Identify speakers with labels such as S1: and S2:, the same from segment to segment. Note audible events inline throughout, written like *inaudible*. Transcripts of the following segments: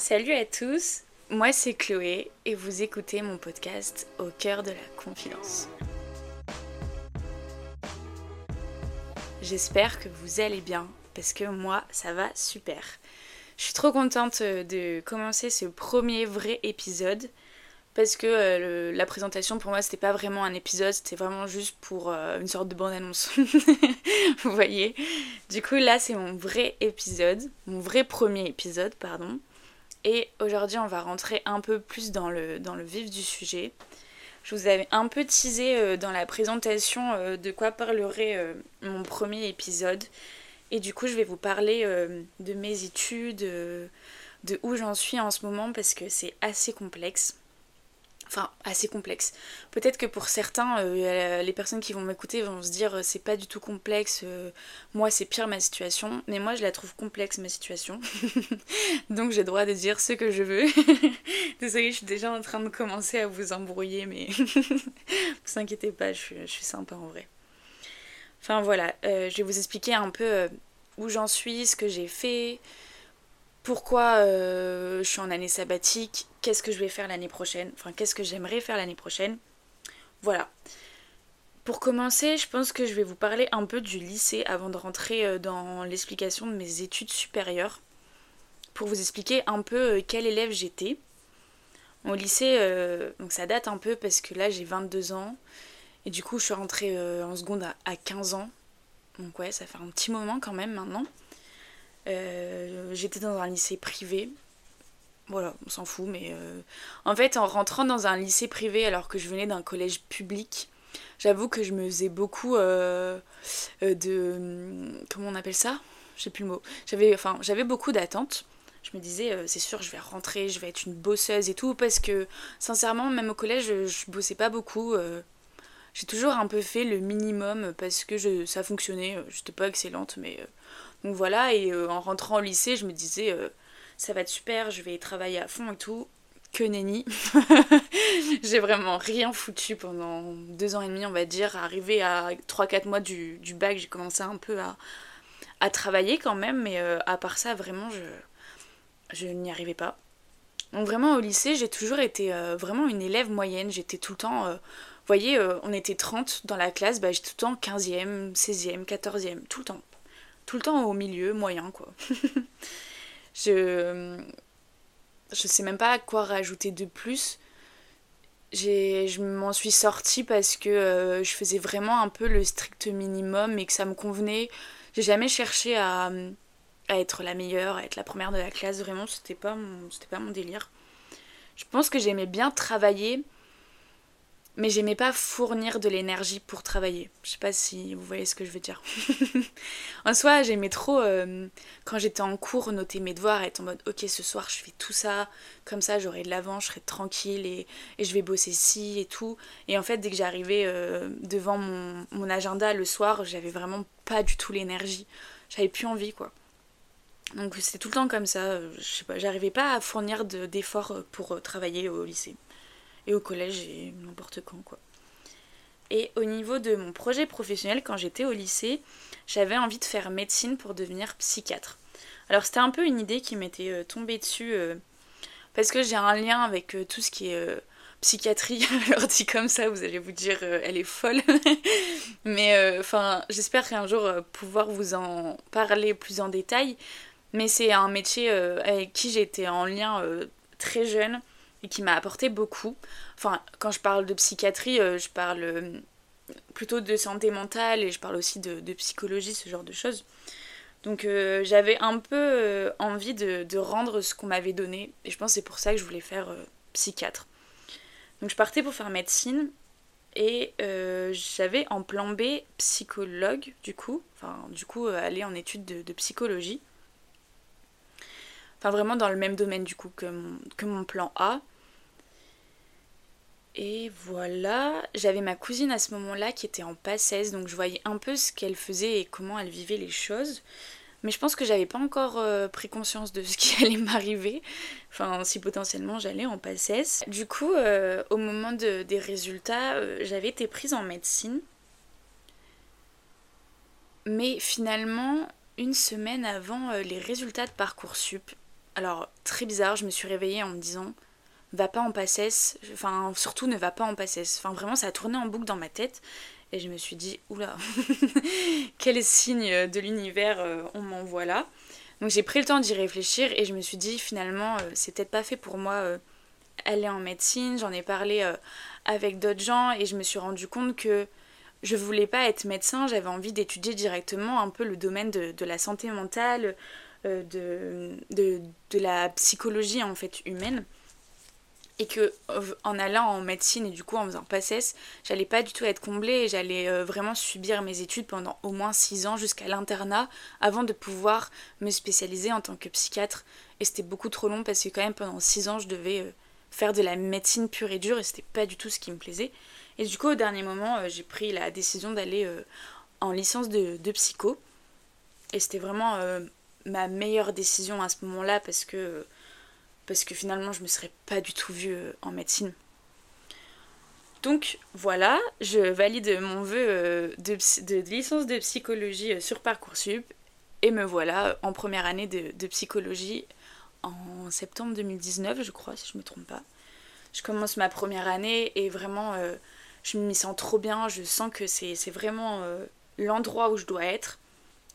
S1: Salut à tous, moi c'est Chloé et vous écoutez mon podcast Au cœur de la confidence. J'espère que vous allez bien parce que moi ça va super. Je suis trop contente de commencer ce premier vrai épisode parce que euh, la présentation pour moi c'était pas vraiment un épisode, c'était vraiment juste pour euh, une sorte de bande-annonce. *laughs* vous voyez? Du coup là c'est mon vrai épisode, mon vrai premier épisode, pardon. Et aujourd'hui, on va rentrer un peu plus dans le, vif du sujet. Je vous avais un peu teasé euh, dans la présentation euh, de quoi parlerait euh, mon premier épisode. Et du coup, je vais vous parler de mes études, de où j'en suis en ce moment parce que c'est assez complexe enfin assez complexe. Peut-être que pour certains, euh, les personnes qui vont m'écouter vont se dire euh, c'est pas du tout complexe, euh, moi c'est pire ma situation, mais moi je la trouve complexe ma situation. *laughs* Donc j'ai droit de dire ce que je veux. *laughs* Désolée, je suis déjà en train de commencer à vous embrouiller, mais *laughs* vous inquiétez pas, je suis sympa en vrai. Enfin voilà, je vais vous expliquer un peu où j'en suis, ce que j'ai fait, pourquoi euh, je suis en année sabbatique, qu'est-ce que je vais faire l'année prochaine, enfin qu'est-ce que j'aimerais faire l'année prochaine. Voilà. Pour commencer, je pense que je vais vous parler un peu du lycée avant de rentrer euh, dans l'explication de mes études supérieures. Pour vous expliquer un peu euh, quel élève j'étais. Au lycée, donc ça date un peu parce que là j'ai 22 ans. Et du coup, je suis rentrée en seconde à 15 ans. Donc ouais, ça fait un petit moment quand même maintenant. Euh, j'étais dans un lycée privé. Voilà, on s'en fout, mais euh, en fait, en rentrant dans un lycée privé alors que je venais d'un collège public, j'avoue que je me faisais beaucoup euh, de. Comment on appelle ça? J'ai plus le mot. J'avais enfin, beaucoup d'attentes. Je me disais, c'est sûr, je vais rentrer, je vais être une bosseuse et tout, parce que sincèrement, même au collège, je, je bossais pas beaucoup. j'ai toujours un peu fait le minimum parce que je, ça fonctionnait. J'étais pas excellente, mais donc voilà, et euh, en rentrant au lycée, je me disais, euh, ça va être super, je vais travailler à fond et tout. Que nenni. *laughs* J'ai vraiment rien foutu pendant deux ans et demi, on va dire. Arrivé à 3-4 mois du, bac, j'ai commencé un peu à, travailler quand même, mais euh, à part ça, vraiment, je, je n'y arrivais pas. Donc vraiment au lycée, j'ai toujours été vraiment une élève moyenne. J'étais tout le temps... vous voyez, on était 30 dans la classe, bah, j'étais tout le temps 15e, 16e, 14e, tout le temps tout le temps au milieu, moyen quoi. *laughs* je je sais même pas à quoi rajouter de plus. Je m'en suis sortie parce que euh, je faisais vraiment un peu le strict minimum et que ça me convenait. J'ai jamais cherché à, à être la meilleure, à être la première de la classe, vraiment c'était pas mon c'était pas mon délire. Je pense que j'aimais bien travailler mais j'aimais pas fournir de l'énergie pour travailler. Je sais pas si vous voyez ce que je veux dire. *laughs* en soi, j'aimais trop euh, quand j'étais en cours noter mes devoirs, être en mode ok ce soir je fais tout ça, comme ça j'aurai de l'avant, je serai tranquille et, je vais bosser ci et tout. Et en fait dès que j'arrivais euh, devant mon, mon, agenda le soir, j'avais vraiment pas du tout l'énergie. J'avais plus envie quoi. Donc c'était tout le temps comme ça, je sais pas, j'arrivais pas à fournir d'efforts pour euh, travailler au lycée au collège et n'importe quand quoi. Et au niveau de mon projet professionnel, quand j'étais au lycée, j'avais envie de faire médecine pour devenir psychiatre. Alors c'était un peu une idée qui m'était euh, tombée dessus euh, parce que j'ai un lien avec euh, tout ce qui est psychiatrie. *laughs* Alors dit comme ça, vous allez vous dire elle est folle. *laughs* Mais enfin, j'espère qu'un jour pouvoir vous en parler plus en détail. Mais c'est un métier avec qui j'étais en lien très jeune et qui m'a apporté beaucoup. Enfin, quand je parle de psychiatrie, euh, je parle euh, plutôt de santé mentale et je parle aussi de, psychologie, ce genre de choses. Donc euh, j'avais un peu envie de, rendre ce qu'on m'avait donné et je pense que c'est pour ça que je voulais faire psychiatre. Donc je partais pour faire médecine et j'avais en plan B psychologue du coup, enfin du coup aller en études de, psychologie. Enfin vraiment dans le même domaine du coup que que mon plan A. Et voilà, j'avais ma cousine à ce moment-là qui était en passesse, donc je voyais un peu ce qu'elle faisait et comment elle vivait les choses. Mais je pense que j'avais pas encore euh, pris conscience de ce qui *laughs* allait m'arriver. Enfin, si potentiellement j'allais en passesse. Du coup, euh, au moment des résultats, euh, j'avais été prise en médecine. Mais finalement, une semaine avant les résultats de Parcoursup, alors très bizarre, je me suis réveillée en me disant va pas en passesse, enfin surtout ne va pas en passesse. Enfin vraiment ça a tourné en boucle dans ma tête et je me suis dit oula, *laughs* quel signe de l'univers euh, on m'envoie là. Donc j'ai pris le temps d'y réfléchir et je me suis dit finalement euh, c'est peut-être pas fait pour moi euh, aller en médecine. J'en ai parlé avec d'autres gens et je me suis rendu compte que je voulais pas être médecin, j'avais envie d'étudier directement un peu le domaine de, de la santé mentale, de, de, de, la psychologie en fait humaine et que euh, en allant en médecine et du coup en faisant PACES, j'allais pas du tout être comblée j'allais euh, vraiment subir mes études pendant au moins 6 ans jusqu'à l'internat avant de pouvoir me spécialiser en tant que psychiatre. Et c'était beaucoup trop long parce que quand même pendant 6 ans je devais euh, faire de la médecine pure et dure et c'était pas du tout ce qui me plaisait. Et du coup au dernier moment j'ai pris la décision d'aller en licence de, de, psycho. Et c'était vraiment ma meilleure décision à ce moment-là parce que parce que finalement je me serais pas du tout vue euh, en médecine. Donc voilà, je valide mon vœu euh, de, licence de psychologie euh, sur Parcoursup. Et me voilà en première année de, psychologie en septembre 2019, je crois, si je me trompe pas. Je commence ma première année et vraiment je m'y sens trop bien, je sens que c'est vraiment l'endroit où je dois être.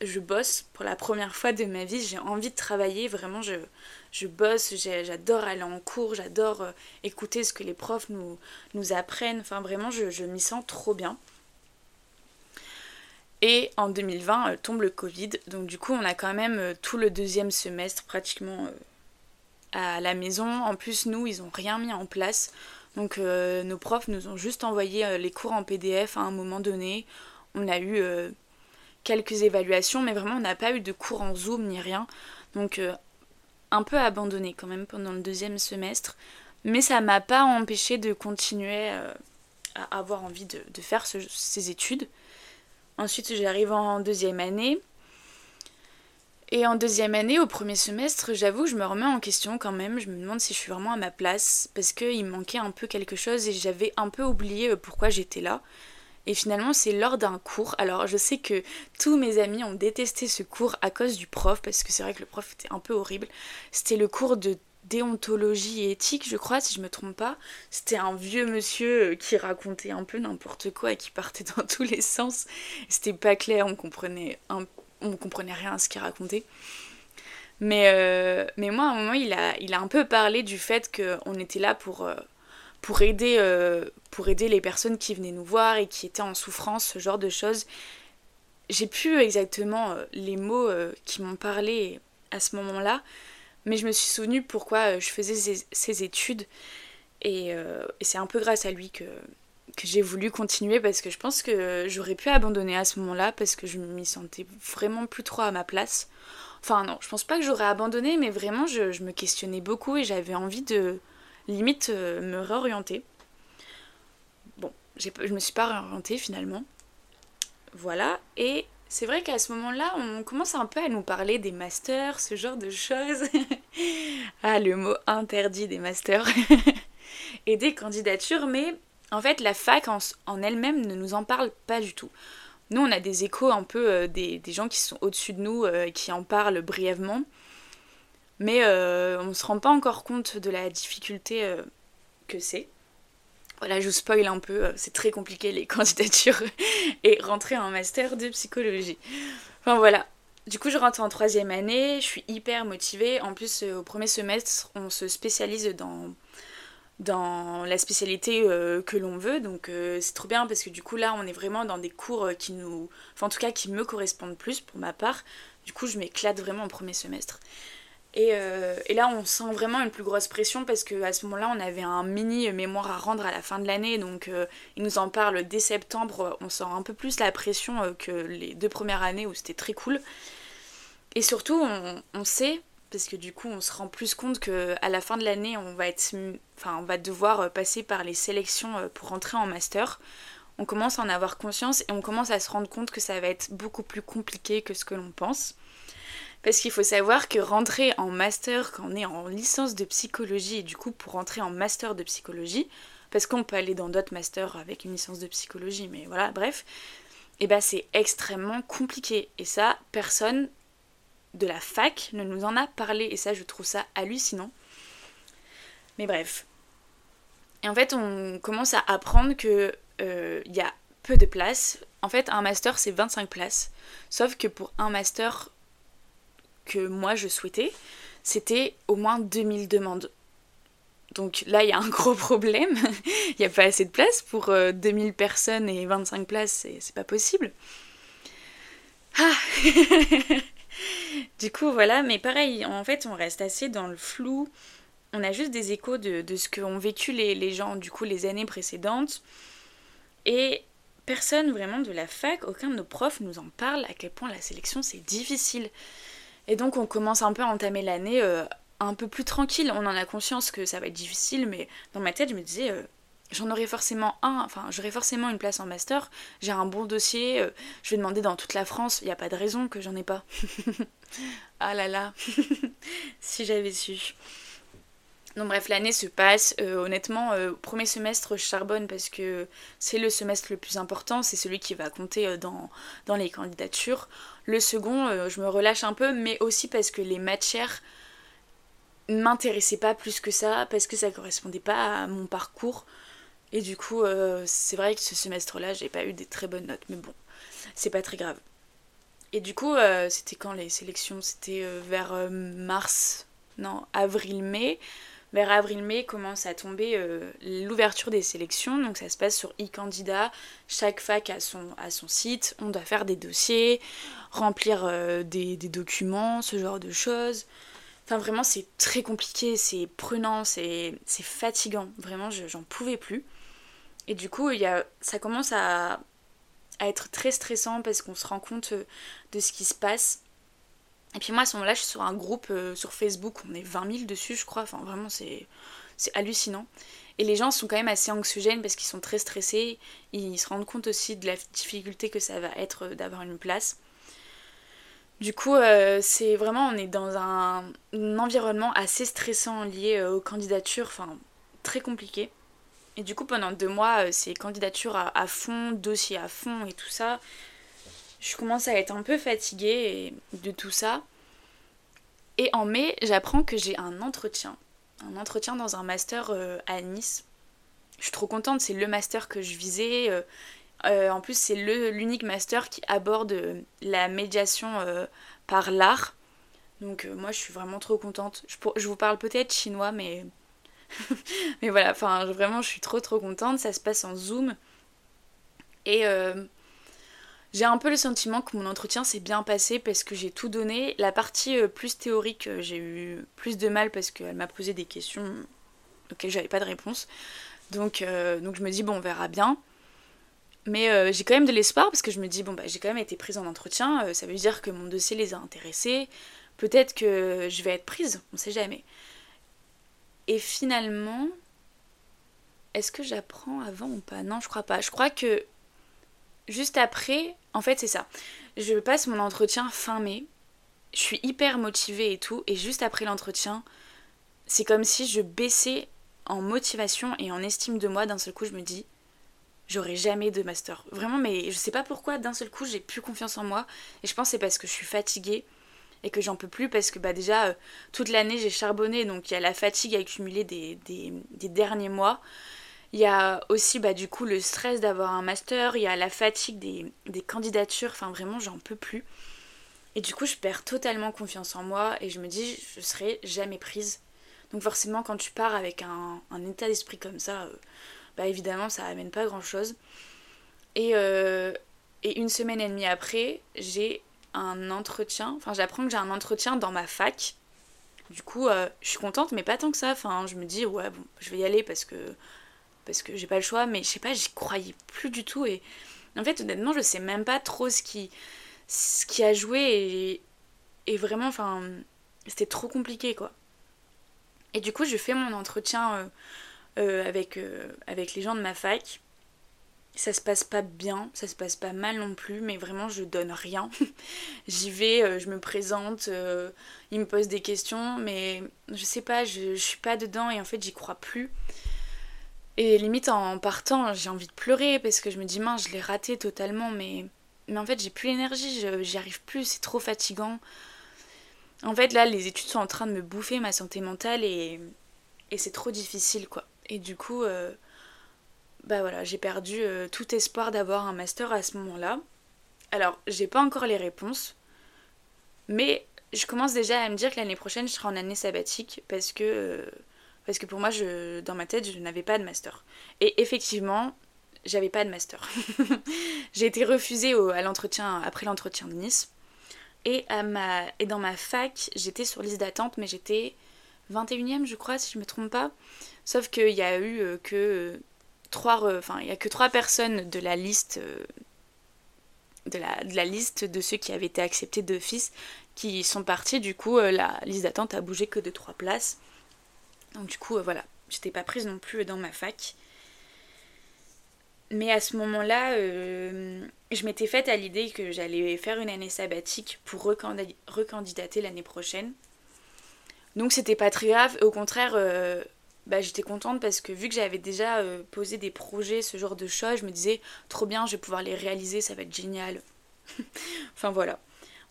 S1: Je bosse pour la première fois de ma vie, j'ai envie de travailler, vraiment je, je bosse, j'adore aller en cours, j'adore euh, écouter ce que les profs nous, nous apprennent, enfin vraiment je, m'y sens trop bien. Et en 2020 euh, tombe le Covid, donc du coup on a quand même euh, tout le deuxième semestre pratiquement à la maison. En plus nous ils ont rien mis en place, donc nos profs nous ont juste envoyé les cours en PDF à un moment donné. On a eu quelques évaluations, mais vraiment on n'a pas eu de cours en Zoom ni rien. Donc euh, un peu abandonné quand même pendant le deuxième semestre. Mais ça m'a pas empêché de continuer euh, à avoir envie de, faire ces études. Ensuite j'arrive en deuxième année. Et en deuxième année, au premier semestre, j'avoue, je me remets en question quand même. Je me demande si je suis vraiment à ma place parce qu'il manquait un peu quelque chose et j'avais un peu oublié euh, pourquoi j'étais là. Et finalement, c'est lors d'un cours. Alors, je sais que tous mes amis ont détesté ce cours à cause du prof, parce que c'est vrai que le prof était un peu horrible. C'était le cours de déontologie et éthique, je crois, si je me trompe pas. C'était un vieux monsieur euh, qui racontait un peu n'importe quoi et qui partait *laughs* dans tous les sens. C'était pas clair, on comprenait, on comprenait rien à ce qu'il racontait. Mais, euh, moi, à un moment, il a, il a un peu parlé du fait qu'on était là pour, euh, pour aider, euh, pour aider les personnes qui venaient nous voir et qui étaient en souffrance, ce genre de choses. J'ai plus exactement euh, les mots euh, qui m'ont parlé à ce moment-là, mais je me suis souvenue pourquoi je faisais ces, études. Et, c'est un peu grâce à lui que, que j'ai voulu continuer parce que je pense que j'aurais pu abandonner à ce moment-là parce que je m'y sentais vraiment plus trop à ma place. Enfin non, je pense pas que j'aurais abandonné, mais vraiment je me questionnais beaucoup et j'avais envie de, limite euh, me réorienter. Bon, je me suis pas réorientée finalement. Voilà, et c'est vrai qu'à ce moment-là, on commence un peu à nous parler des masters, ce genre de choses. *laughs* ah, le mot interdit des masters. *laughs* et des candidatures, mais en fait, la fac en, elle-même ne nous en parle pas du tout. Nous, on a des échos un peu euh, des, gens qui sont au-dessus de nous, euh, qui en parlent brièvement. Mais euh, on ne se rend pas encore compte de la difficulté euh, que c'est. Voilà, je vous spoil un peu, euh, c'est très compliqué les *laughs* candidatures et rentrer en master de psychologie. Enfin voilà. Du coup, je rentre en troisième année, je suis hyper motivée. En plus, au premier semestre, on se spécialise dans, dans la spécialité que l'on veut. Donc c'est trop bien parce que du coup, là, on est vraiment dans des cours qui nous. Enfin, en tout cas, qui me correspondent plus pour ma part. Du coup, je m'éclate vraiment au premier semestre. Euh, et, là, on sent vraiment une plus grosse pression parce qu'à ce moment-là, on avait un mini mémoire à rendre à la fin de l'année. Donc, euh, il nous en parle dès septembre. On sent un peu plus la pression euh, que les deux premières années où c'était très cool. Et surtout, on, sait, parce que du coup, on se rend plus compte qu'à la fin de l'année, on, on va devoir passer par les sélections pour rentrer en master. On commence à en avoir conscience et on commence à se rendre compte que ça va être beaucoup plus compliqué que ce que l'on pense. Parce qu'il faut savoir que rentrer en master quand on est en licence de psychologie, et du coup pour rentrer en master de psychologie, parce qu'on peut aller dans d'autres masters avec une licence de psychologie, mais voilà, bref, et eh ben c'est extrêmement compliqué. Et ça, personne de la fac ne nous en a parlé et ça je trouve ça hallucinant. Mais bref. Et en fait on commence à apprendre que euh, il y a peu de places. En fait un master c'est 25 places. Sauf que pour un master que moi je souhaitais, c'était au moins 2000 demandes. Donc là, il y a un gros problème. *laughs* Il n'y a pas assez de place pour 2000 personnes et 25 places, c'est pas possible. Ah *laughs* Du coup, voilà, mais pareil, en fait, on reste assez dans le flou. On a juste des échos de, ce qu'ont vécu les, gens, du coup, les années précédentes. Et personne vraiment de la fac, aucun de nos profs nous en parle à quel point la sélection c'est difficile. Et donc on commence un peu à entamer l'année euh, un peu plus tranquille. On en a conscience que ça va être difficile, mais dans ma tête je me disais, euh, j'en aurai forcément un, enfin j'aurai forcément une place en master, j'ai un bon dossier, euh, je vais demander dans toute la France, il n'y a pas de raison que j'en ai pas. *laughs* ah là là, *laughs* si j'avais su. Donc bref, l'année se passe. Honnêtement, premier semestre, je charbonne parce que c'est le semestre le plus important, c'est celui qui va compter dans les candidatures. Le second, je me relâche un peu, mais aussi parce que les matières m'intéressaient pas plus que ça, parce que ça correspondait pas à mon parcours. Et du coup, euh, c'est vrai que ce semestre-là, j'ai pas eu des très bonnes notes, mais bon, c'est pas très grave. Et du coup, euh, c'était quand les sélections? C'était euh, vers mars, non, avril-mai. Vers avril-mai commence à tomber l'ouverture des sélections, donc ça se passe sur e-candidat. Chaque fac a son, a son site, on doit faire des dossiers, remplir des, des documents, ce genre de choses. Enfin, vraiment, c'est très compliqué, c'est prenant, c'est fatigant. Vraiment, j'en pouvais plus. Et du coup, il y a, ça commence à, être très stressant parce qu'on se rend compte euh, de ce qui se passe. Et puis moi, à ce moment-là, je suis sur un groupe euh, sur Facebook, on est 20 000 dessus, je crois. Enfin, vraiment, c'est hallucinant. Et les gens sont quand même assez anxiogènes parce qu'ils sont très stressés. Ils se rendent compte aussi de la difficulté que ça va être euh, d'avoir une place. Du coup, c'est vraiment, on est dans un, environnement assez stressant lié aux candidatures, enfin, très compliqué. Et du coup, pendant deux mois, euh, c'est candidature à, fond, dossier à fond et tout ça. Je commence à être un peu fatiguée de tout ça. Et en mai, j'apprends que j'ai un entretien. Un entretien dans un master euh, à Nice. Je suis trop contente, c'est le master que je visais. Euh, en plus, c'est l'unique master qui aborde la médiation par l'art. Donc moi, je suis vraiment trop contente. Je, je vous parle peut-être chinois, mais *laughs* mais voilà, enfin vraiment je suis trop trop contente, ça se passe en zoom. Et euh, j'ai un peu le sentiment que mon entretien s'est bien passé parce que j'ai tout donné. La partie euh, plus théorique, euh, j'ai eu plus de mal parce qu'elle m'a posé des questions auxquelles j'avais pas de réponse. Donc, donc je me dis bon on verra bien. Mais j'ai quand même de l'espoir parce que je me dis bon bah j'ai quand même été prise en entretien, ça veut dire que mon dossier les a intéressés. Peut-être que je vais être prise, on sait jamais. Et finalement, est-ce que j'apprends avant ou pas? Non, je crois pas. Je crois que juste après, en fait, c'est ça. Je passe mon entretien fin mai. Je suis hyper motivée et tout. Et juste après l'entretien, c'est comme si je baissais en motivation et en estime de moi. D'un seul coup, je me dis, j'aurai jamais de master. Vraiment, mais je sais pas pourquoi, d'un seul coup, j'ai plus confiance en moi. Et je pense c'est parce que je suis fatiguée et que j'en peux plus parce que bah déjà euh, toute l'année j'ai charbonné donc il y a la fatigue accumulée des, des derniers mois. Il y a aussi bah, du coup le stress d'avoir un master, il y a la fatigue des, des candidatures, enfin vraiment j'en peux plus. Et du coup je perds totalement confiance en moi et je me dis je serai jamais prise. Donc forcément quand tu pars avec un, état d'esprit comme ça, euh, bah évidemment ça amène pas grand chose. Et, euh, et une semaine et demie après, j'ai un entretien, enfin j'apprends que j'ai un entretien dans ma fac. Du coup, euh, je suis contente, mais pas tant que ça. Enfin, je me dis, ouais, bon, je vais y aller parce que, parce que j'ai pas le choix, mais je sais pas, j'y croyais plus du tout. Et en fait, honnêtement, je sais même pas trop ce qui, ce qui a joué. Et, vraiment, enfin, c'était trop compliqué, quoi. Et du coup, je fais mon entretien euh, euh, avec, avec les gens de ma fac ça se passe pas bien, ça se passe pas mal non plus, mais vraiment je donne rien. *laughs* J'y vais, euh, je me présente, euh, ils me posent des questions, mais je sais pas, je, je suis pas dedans et en fait j'y crois plus. Et limite en partant, j'ai envie de pleurer parce que je me dis mince, je l'ai raté totalement, mais, mais en fait j'ai plus l'énergie, j'y arrive plus, c'est trop fatigant. En fait, là, les études sont en train de me bouffer ma santé mentale et, et c'est trop difficile, quoi. Et du coup, euh, bah voilà, j'ai perdu euh, tout espoir d'avoir un master à ce moment-là. Alors, j'ai pas encore les réponses, mais je commence déjà à me dire que l'année prochaine, je serai en année sabbatique parce que, euh, parce que pour moi, dans ma tête, je n'avais pas de master. Et effectivement, j'avais pas de master. *laughs* j'ai été refusée à l'entretien après l'entretien de Nice. Et, dans ma fac, j'étais sur liste d'attente, mais j'étais 21ème, je crois, si je me trompe pas. Sauf qu'il y a eu euh, que trois, il y a que trois personnes de la liste, euh, de la liste de ceux qui avaient été acceptés d'office qui sont partis. Du coup, euh, la liste d'attente a bougé que de trois places. Donc du coup, voilà, j'étais pas prise non plus dans ma fac. Mais à ce moment-là, je m'étais faite à l'idée que j'allais faire une année sabbatique pour recandidater l'année prochaine. Donc c'était pas très grave, au contraire, bah, j'étais contente parce que vu que j'avais déjà euh, posé des projets, ce genre de choses, je me disais trop bien, je vais pouvoir les réaliser, ça va être génial. *laughs* enfin voilà.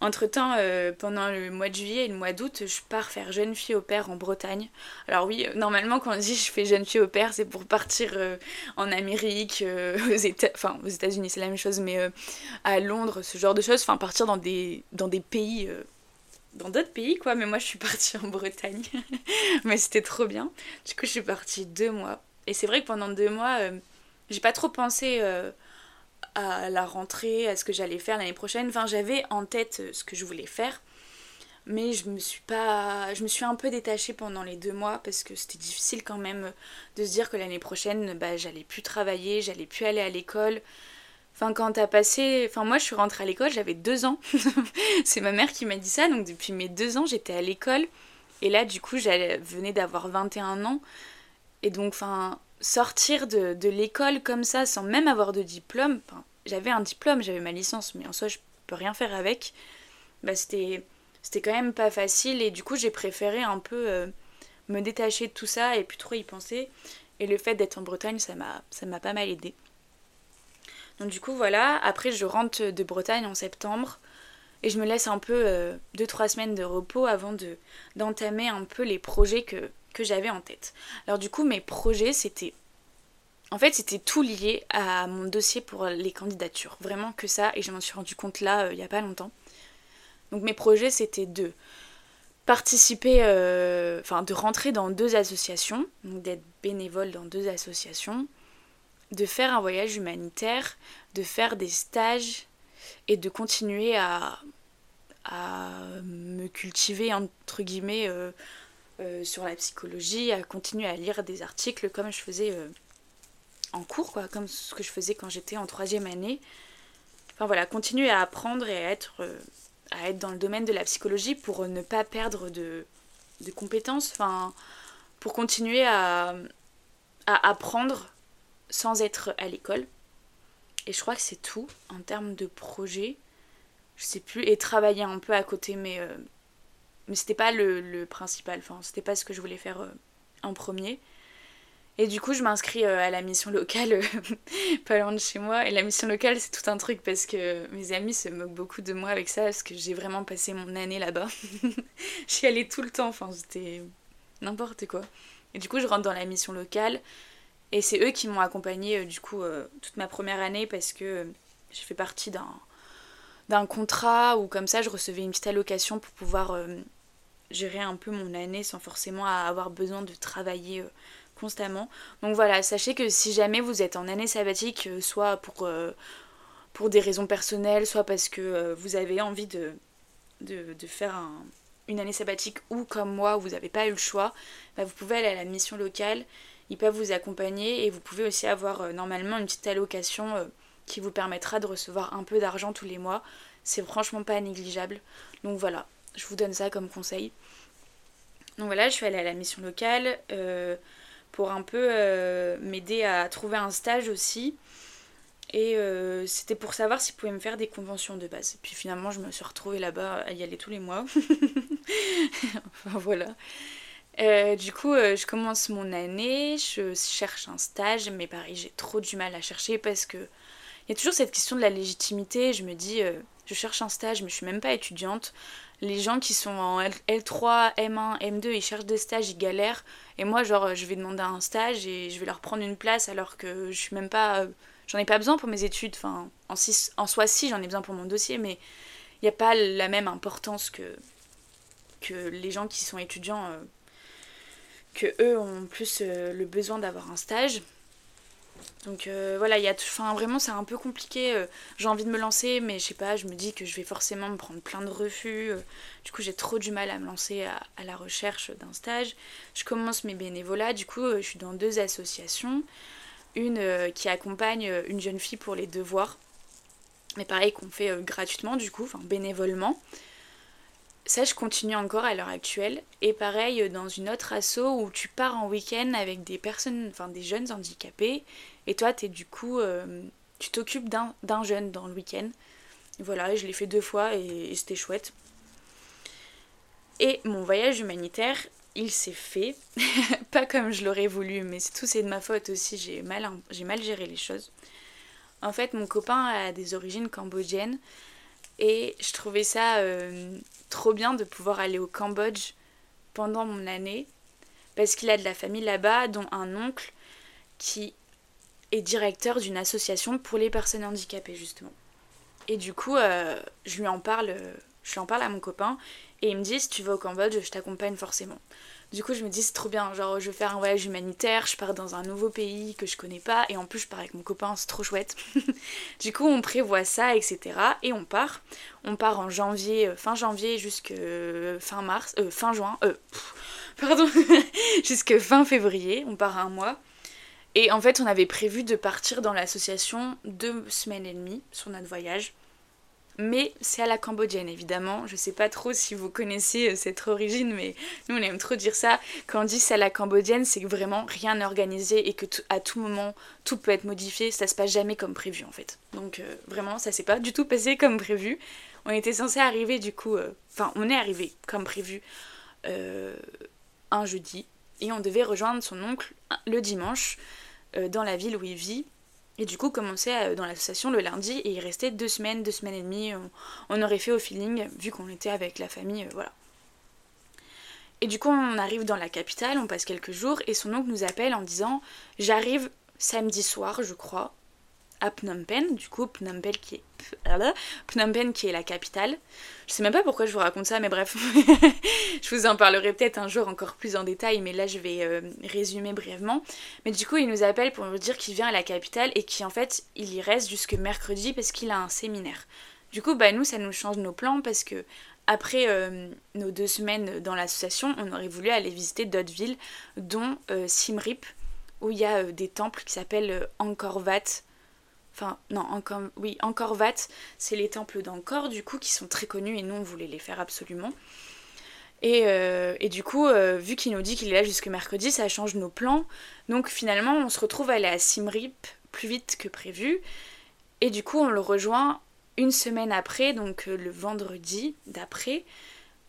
S1: Entre temps, euh, pendant le mois de juillet et le mois d'août, je pars faire jeune fille au père en Bretagne. Alors oui, euh, normalement quand on dit je fais jeune fille au père, c'est pour partir en Amérique, aux États, enfin aux États-Unis, c'est la même chose, mais à Londres, ce genre de choses. Enfin partir dans des dans des pays dans d'autres pays, quoi. Mais moi, je suis partie en Bretagne. *laughs* mais c'était trop bien. Du coup, je suis partie deux mois. Et c'est vrai que pendant deux mois, euh, j'ai pas trop pensé euh, à la rentrée, à ce que j'allais faire l'année prochaine. Enfin, j'avais en tête euh, ce que je voulais faire. Mais je me suis pas. Je me suis un peu détachée pendant les deux mois parce que c'était difficile quand même de se dire que l'année prochaine, bah, j'allais plus travailler, j'allais plus aller à l'école. Enfin, quand t'as passé. Enfin, moi, je suis rentrée à l'école, j'avais deux ans. *laughs* c'est ma mère qui m'a dit ça. Donc, depuis mes deux ans, j'étais à l'école. Et là, du coup, je venais d'avoir 21 ans. Et donc, enfin, sortir de, de l'école comme ça, sans même avoir de diplôme. Enfin, j'avais un diplôme, j'avais ma licence, mais en soi, je peux rien faire avec. Bah, c'était. C'était quand même pas facile. Et du coup, j'ai préféré un peu euh, me détacher de tout ça et puis trop y penser. Et le fait d'être en Bretagne, ça m'a pas mal aidé. Donc du coup voilà, après je rentre de Bretagne en septembre et je me laisse un peu 2-3 euh, semaines de repos avant de d'entamer un peu les projets que, que j'avais en tête. Alors du coup mes projets c'était... En fait c'était tout lié à mon dossier pour les candidatures. Vraiment que ça et je m'en suis rendu compte là euh, il n'y a pas longtemps. Donc mes projets c'était de participer, euh, enfin de rentrer dans deux associations, donc d'être bénévole dans deux associations, de faire un voyage humanitaire, de faire des stages et de continuer à, me cultiver, entre guillemets, euh, sur la psychologie, à continuer à lire des articles comme je faisais en cours, quoi, comme ce que je faisais quand j'étais en troisième année. Enfin voilà, continuer à apprendre et à être, à être dans le domaine de la psychologie pour ne pas perdre de, de compétences, enfin, pour continuer à, à apprendre sans être à l'école. Et je crois que c'est tout en termes de projet. Je sais plus. Et travailler un peu à côté, mais, euh, mais c'était pas le, principal. Enfin, c'était pas ce que je voulais faire euh, en premier. Et du coup, je m'inscris euh, à la mission locale, *laughs* pas loin de chez moi. Et la mission locale, c'est tout un truc parce que mes amis se moquent beaucoup de moi avec ça, parce que j'ai vraiment passé mon année là-bas. *laughs* J'y allais tout le temps, enfin, c'était n'importe quoi. Et du coup, je rentre dans la mission locale. Et c'est eux qui m'ont accompagnée euh, du coup euh, toute ma première année parce que euh, j'ai fait partie d'un d'un contrat où comme ça je recevais une petite allocation pour pouvoir gérer un peu mon année sans forcément avoir besoin de travailler constamment. Donc voilà, sachez que si jamais vous êtes en année sabbatique, soit pour, pour des raisons personnelles, soit parce que vous avez envie de, faire une année sabbatique ou comme moi, vous n'avez pas eu le choix, bah, vous pouvez aller à la mission locale ils peuvent vous accompagner et vous pouvez aussi avoir euh, normalement une petite allocation euh, qui vous permettra de recevoir un peu d'argent tous les mois. C'est franchement pas négligeable. Donc voilà, je vous donne ça comme conseil. Donc voilà, je suis allée à la mission locale euh, pour un peu m'aider à trouver un stage aussi. Et c'était pour savoir s'ils pouvaient me faire des conventions de base. Puis finalement, je me suis retrouvée là-bas à y aller tous les mois. *laughs* enfin voilà. Euh, du coup, euh, je commence mon année, je cherche un stage, mais pareil, j'ai trop du mal à chercher parce que il y a toujours cette question de la légitimité. Je me dis, euh, je cherche un stage, mais je suis même pas étudiante. Les gens qui sont en L3, M1, M2, ils cherchent des stages, ils galèrent. Et moi, genre, je vais demander un stage et je vais leur prendre une place alors que je suis même pas. J'en ai pas besoin pour mes études. En, en soi, si, j'en ai besoin pour mon dossier, mais il n'y a pas la même importance que, que les gens qui sont étudiants, euh, que eux ont plus euh, le besoin d'avoir un stage. Donc euh, voilà, il y a enfin, vraiment c'est un peu compliqué. Euh, j'ai envie de me lancer, mais je sais pas, je me dis que je vais forcément me prendre plein de refus. Euh. du coup, j'ai trop du mal à me lancer à, la recherche d'un stage. Je commence mes bénévolats, du coup, je suis dans deux associations. Une qui accompagne une jeune fille pour les devoirs, mais pareil qu'on fait gratuitement, du coup, enfin bénévolement. Ça, je continue encore à l'heure actuelle. Et pareil, dans une autre asso où tu pars en week-end avec des personnes, enfin des jeunes handicapés. Et toi, es du coup, euh, tu t'occupes d'un jeune dans le week-end. Voilà, je l'ai fait deux fois et, c'était chouette. Et mon voyage humanitaire, il s'est fait. *laughs* Pas comme je l'aurais voulu, mais tout c'est de ma faute aussi. J'ai mal, mal géré les choses. En fait, mon copain a des origines cambodgiennes. Et je trouvais ça euh, trop bien de pouvoir aller au Cambodge pendant mon année. Parce qu'il a de la famille là-bas, dont un oncle qui est directeur d'une association pour les personnes handicapées, justement. Et du coup, euh, je lui en parle, je lui en parle à mon copain, et il me dit si tu vas au Cambodge, je t'accompagne forcément. Du coup, je me dis, c'est trop bien. Genre, je vais faire un voyage humanitaire, je pars dans un nouveau pays que je connais pas, et en plus, je pars avec mon copain, c'est trop chouette. *laughs* du coup, on prévoit ça, etc. Et on part. On part en janvier, euh, fin janvier jusque euh, fin mars, euh, fin juin, pardon, *laughs* jusque fin février. On part un mois. Et en fait, on avait prévu de partir dans l'association deux semaines et demie sur notre voyage. Mais c'est à la cambodgienne évidemment. Je sais pas trop si vous connaissez euh, cette origine, mais nous on aime trop dire ça. Quand on dit c'est à la cambodgienne, c'est que vraiment rien n'est organisé et que à tout moment tout peut être modifié. Ça se passe jamais comme prévu en fait. Donc euh, vraiment ça s'est pas du tout passé comme prévu. On était censé arriver du coup, euh, enfin on est arrivé comme prévu un jeudi et on devait rejoindre son oncle le dimanche dans la ville où il vit et du coup, commencer euh, dans l'association le lundi et y rester deux semaines, deux semaines et demie. On, aurait fait au feeling, vu qu'on était avec la famille, euh, voilà. Et du coup, on arrive dans la capitale, on passe quelques jours, et son oncle nous appelle en disant J'arrive samedi soir, je crois, à Phnom Penh, du coup Phnom Penh qui est, qui est la capitale. Je sais même pas pourquoi je vous raconte ça, mais bref, *laughs* je vous en parlerai peut-être un jour encore plus en détail, mais là je vais euh, résumer brièvement. Mais du coup il nous appelle pour nous dire qu'il vient à la capitale et qu'en fait il y reste jusque mercredi parce qu'il a un séminaire. Du coup bah nous ça nous change nos plans parce que après euh, nos deux semaines dans l'association, on aurait voulu aller visiter d'autres villes, dont euh, Simrip, où il y a des temples qui s'appellent Angkor Wat, Enfin, non, encore, oui, Angkor Wat, c'est les temples d'Angkor, du coup, qui sont très connus et nous, on voulait les faire absolument. Et, euh, et du coup, euh, vu qu'il nous dit qu'il est là jusque mercredi, ça change nos plans. Donc finalement, on se retrouve à aller à Simrip plus vite que prévu. Et du coup, on le rejoint une semaine après, donc euh, le vendredi d'après,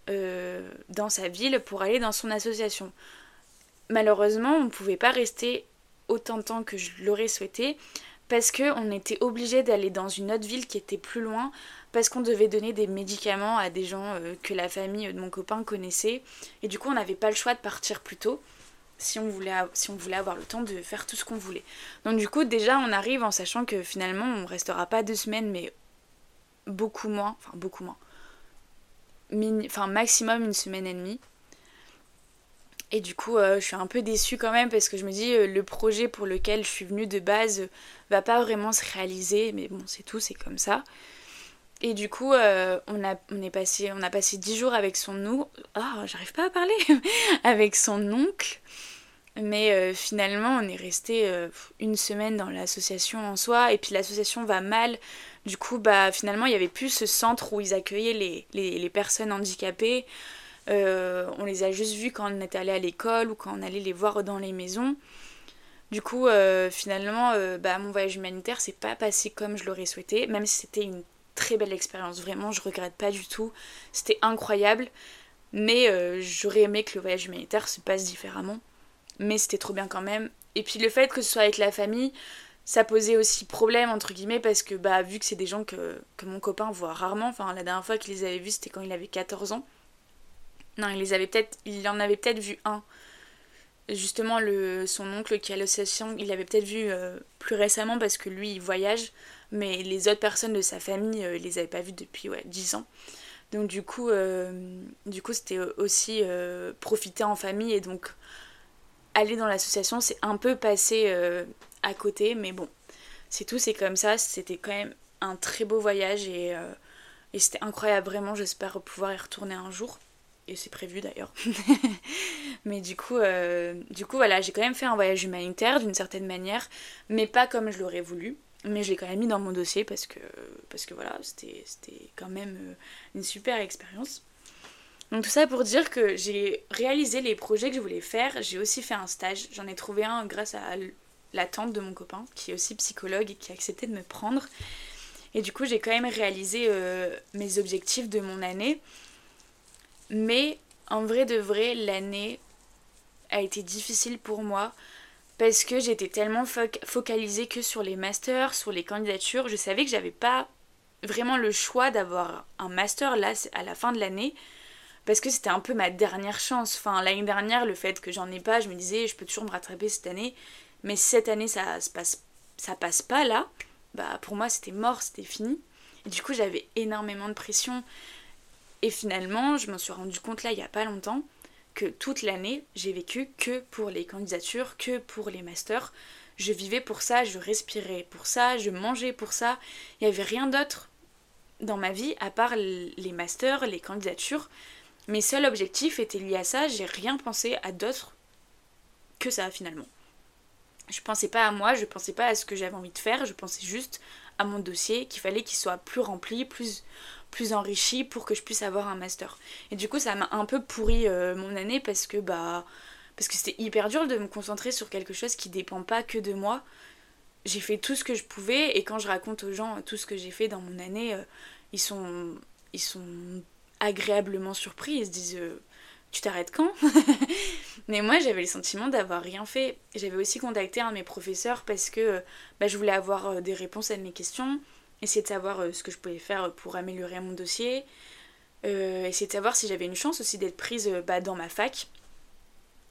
S1: dans sa ville pour aller dans son association. Malheureusement, on ne pouvait pas rester autant de temps que je l'aurais souhaité parce qu'on était obligé d'aller dans une autre ville qui était plus loin parce qu'on devait donner des médicaments à des gens euh, que la famille de mon copain connaissait et du coup on n'avait pas le choix de partir plus tôt si on voulait si on voulait avoir le temps de faire tout ce qu'on voulait. Donc du coup déjà on arrive en sachant que finalement on restera pas deux semaines mais beaucoup moins, enfin beaucoup moins. enfin maximum une semaine et demie. Et du coup, euh, je suis un peu déçue quand même parce que je me dis, euh, le projet pour lequel je suis venue de base euh, va pas vraiment se réaliser, mais bon, c'est tout, c'est comme ça. Et du coup, on, a, on, est passé, passé 10 jours avec son oncle. Ah, j'arrive pas à parler *laughs* Avec son oncle. Mais finalement, on est resté une semaine dans l'association en soi. Et puis l'association va mal. Du coup, bah, finalement, il n'y avait plus ce centre où ils accueillaient les, les personnes handicapées. Euh, on les a juste vus quand on était allé à l'école ou quand on allait les voir dans les maisons. Du coup, euh, finalement, euh, bah, mon voyage humanitaire s'est pas passé comme je l'aurais souhaité, même si c'était une très belle expérience. Vraiment, je regrette pas du tout. C'était incroyable. Mais j'aurais aimé que le voyage humanitaire se passe différemment. Mais c'était trop bien quand même. Et puis le fait que ce soit avec la famille, ça posait aussi problème entre guillemets parce que bah vu que c'est des gens que, que, mon copain voit rarement, enfin la dernière fois qu'il les avait vus c'était quand il avait 14 ans. Non, il les avait peut-être il en avait peut-être vu un. Justement son oncle qui a l'association, il l'avait peut-être vu euh, plus récemment parce que lui il voyage, mais les autres personnes de sa famille euh, il les avait pas vus depuis ouais, 10 ans. Donc du coup euh, c'était aussi profiter en famille et donc aller dans l'association c'est un peu passé à côté, mais bon, c'est tout, c'est comme ça. C'était quand même un très beau voyage et, euh, et c'était incroyable, vraiment. J'espère pouvoir y retourner un jour. Et c'est prévu d'ailleurs. *laughs* mais du coup, euh, du coup, voilà, j'ai quand même fait un voyage humanitaire d'une certaine manière, mais pas comme je l'aurais voulu. Mais je l'ai quand même mis dans mon dossier parce que, parce que voilà, c'était quand même euh, une super expérience. Donc tout ça pour dire que j'ai réalisé les projets que je voulais faire. J'ai aussi fait un stage. J'en ai trouvé un grâce à la tante de mon copain, qui est aussi psychologue et qui a accepté de me prendre. Et du coup, j'ai quand même réalisé euh, mes objectifs de mon année. Mais en vrai de vrai, l'année a été difficile pour moi parce que j'étais tellement focalisée que sur les masters, sur les candidatures. Je savais que j'avais pas vraiment le choix d'avoir un master là à la fin de l'année parce que c'était un peu ma dernière chance. Enfin, l'année dernière, le fait que j'en ai pas, je me disais, je peux toujours me rattraper cette année mais cette année ça se passe ça passe pas là, bah pour moi c'était mort, c'était fini. Et du coup j'avais énormément de pression et finalement je m'en suis rendu compte là il y a pas longtemps que toute l'année j'ai vécu que pour les candidatures, que pour les masters. Je vivais pour ça, je respirais pour ça, je mangeais pour ça. Il n'y avait rien d'autre dans ma vie à part les masters, les candidatures. Mes seuls objectifs étaient liés à ça, j'ai rien pensé à d'autre que ça finalement je pensais pas à moi, je pensais pas à ce que j'avais envie de faire, je pensais juste à mon dossier, qu'il fallait qu'il soit plus rempli, plus, plus enrichi pour que je puisse avoir un master. Et du coup, ça m'a un peu pourri euh, mon année parce que bah parce que c'était hyper dur de me concentrer sur quelque chose qui dépend pas que de moi. J'ai fait tout ce que je pouvais et quand je raconte aux gens tout ce que j'ai fait dans mon année, euh, ils sont ils sont agréablement surpris, ils se disent euh, tu t'arrêtes quand? *laughs* Mais moi j'avais le sentiment d'avoir rien fait. J'avais aussi contacté un de mes professeurs parce que bah, je voulais avoir des réponses à mes questions, essayer de savoir euh, ce que je pouvais faire pour améliorer mon dossier, euh, essayer de savoir si j'avais une chance aussi d'être prise bah, dans ma fac.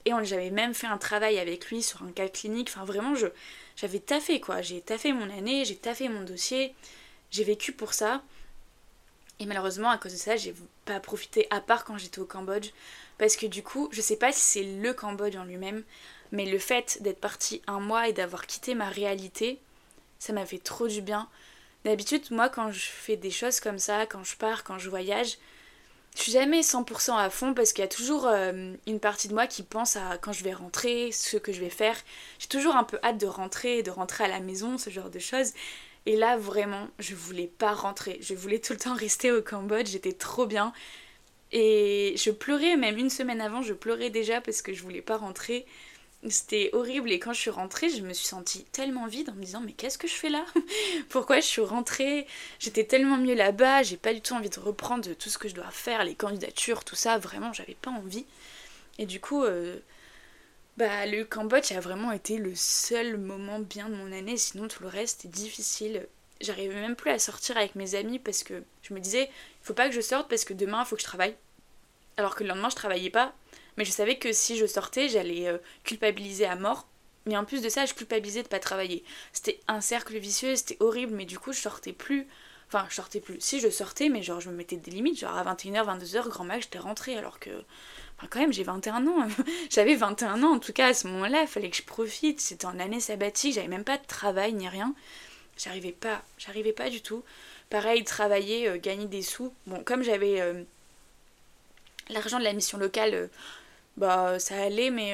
S1: Et j'avais même fait un travail avec lui sur un cas clinique. Enfin vraiment je j'avais taffé quoi. J'ai taffé mon année, j'ai taffé mon dossier. J'ai vécu pour ça. Et malheureusement, à cause de ça, j'ai pas profité, à part quand j'étais au Cambodge. Parce que du coup, je sais pas si c'est le Cambodge en lui-même, mais le fait d'être partie un mois et d'avoir quitté ma réalité, ça m'a fait trop du bien. D'habitude, moi, quand je fais des choses comme ça, quand je pars, quand je voyage, je suis jamais 100% à fond parce qu'il y a toujours euh, une partie de moi qui pense à quand je vais rentrer, ce que je vais faire. J'ai toujours un peu hâte de rentrer, de rentrer à la maison, ce genre de choses. Et là, vraiment, je voulais pas rentrer. Je voulais tout le temps rester au Cambodge. J'étais trop bien. Et je pleurais, même une semaine avant, je pleurais déjà parce que je voulais pas rentrer. C'était horrible. Et quand je suis rentrée, je me suis sentie tellement vide en me disant Mais qu'est-ce que je fais là? *laughs* Pourquoi je suis rentrée? J'étais tellement mieux là-bas. J'ai pas du tout envie de reprendre tout ce que je dois faire, les candidatures, tout ça. Vraiment, j'avais pas envie. Et du coup. Euh, bah, le Cambodge a vraiment été le seul moment bien de mon année, sinon tout le reste est difficile. J'arrivais même plus à sortir avec mes amis parce que je me disais, il faut pas que je sorte parce que demain il faut que je travaille. Alors que le lendemain je travaillais pas, mais je savais que si je sortais, j'allais euh, culpabiliser à mort. Mais en plus de ça, je culpabilisais de pas travailler. C'était un cercle vicieux, c'était horrible, mais du coup je sortais plus. Enfin, je sortais plus. Si je sortais, mais genre je me mettais des limites, genre à 21h, 22h, grand max, j'étais rentrée alors que Enfin, quand même, j'ai 21 ans. *laughs* j'avais 21 ans, en tout cas, à ce moment-là, il fallait que je profite. C'était en année sabbatique, j'avais même pas de travail ni rien. J'arrivais pas, j'arrivais pas du tout. Pareil, travailler, euh, gagner des sous. Bon, comme j'avais euh, l'argent de la mission locale, bah ça allait, mais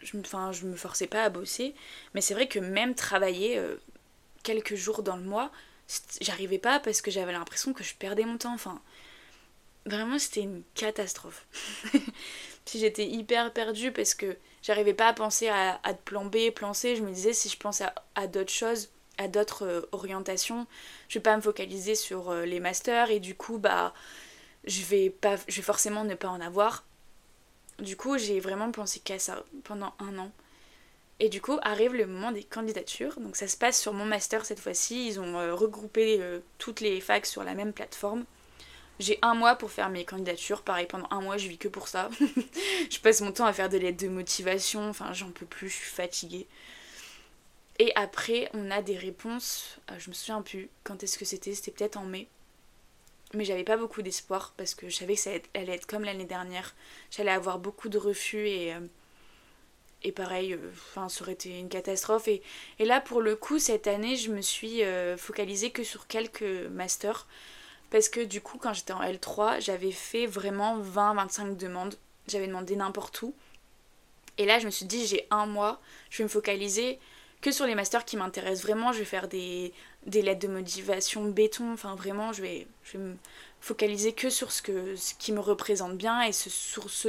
S1: je, enfin, je me forçais pas à bosser. Mais c'est vrai que même travailler quelques jours dans le mois, j'arrivais pas parce que j'avais l'impression que je perdais mon temps. Enfin, Vraiment, c'était une catastrophe. *laughs* si j'étais hyper perdue parce que j'arrivais pas à penser à, plan B, plan C, je me disais si je pense à, d'autres choses, à d'autres euh, orientations, je vais pas me focaliser sur euh, les masters et du coup, bah, je vais, pas, je vais forcément ne pas en avoir. Du coup, j'ai vraiment pensé qu'à ça pendant un an. Et du coup, arrive le moment des candidatures. Donc ça se passe sur mon master cette fois-ci. Ils ont euh, regroupé euh, toutes les facs sur la même plateforme. J'ai un mois pour faire mes candidatures. Pareil, pendant un mois, je vis que pour ça. *laughs* je passe mon temps à faire des lettres de motivation. Enfin, j'en peux plus, je suis fatiguée. Et après, on a des réponses. Euh, je me souviens plus quand est-ce que c'était. C'était peut-être en mai. Mais j'avais pas beaucoup d'espoir parce que je savais que ça allait être comme l'année dernière. J'allais avoir beaucoup de refus et et pareil, euh, ça aurait été une catastrophe. Et, et, là, pour le coup, cette année, je me suis euh, focalisée que sur quelques masters. Parce que du coup, quand j'étais en L3, j'avais fait vraiment 20-25 demandes. J'avais demandé n'importe où. Et là, je me suis dit, j'ai un mois, je vais me focaliser que sur les masters qui m'intéressent vraiment. Je vais faire des, des lettres de motivation béton. Enfin, vraiment, je vais, me focaliser que sur ce, que, ce qui me représente bien et ce, sur ce,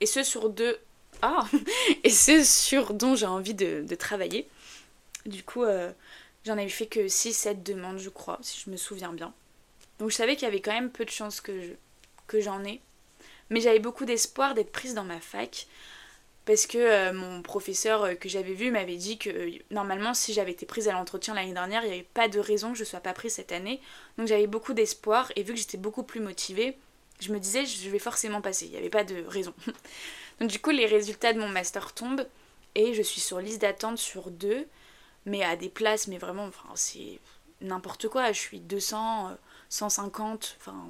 S1: et ce sur deux ah *laughs* Et c'est sur dont j'ai envie de, travailler. Du coup, euh, j'en avais fait que 6-7 demandes, je crois, si je me souviens bien. Donc je savais qu'il y avait quand même peu de chances que, que j'en ai. Mais j'avais beaucoup d'espoir d'être prise dans ma fac. Parce que euh, mon professeur euh, que j'avais vu m'avait dit que normalement, si j'avais été prise à l'entretien l'année dernière, il n'y avait pas de raison que je ne sois pas prise cette année. Donc j'avais beaucoup d'espoir. Et vu que j'étais beaucoup plus motivée, je me disais, je vais forcément passer. Il n'y avait pas de raison. *laughs* Donc du coup, les résultats de mon master tombent et je suis sur liste d'attente sur deux, mais à des places, mais vraiment, enfin, c'est n'importe quoi. Je suis 200, 150, euh, enfin,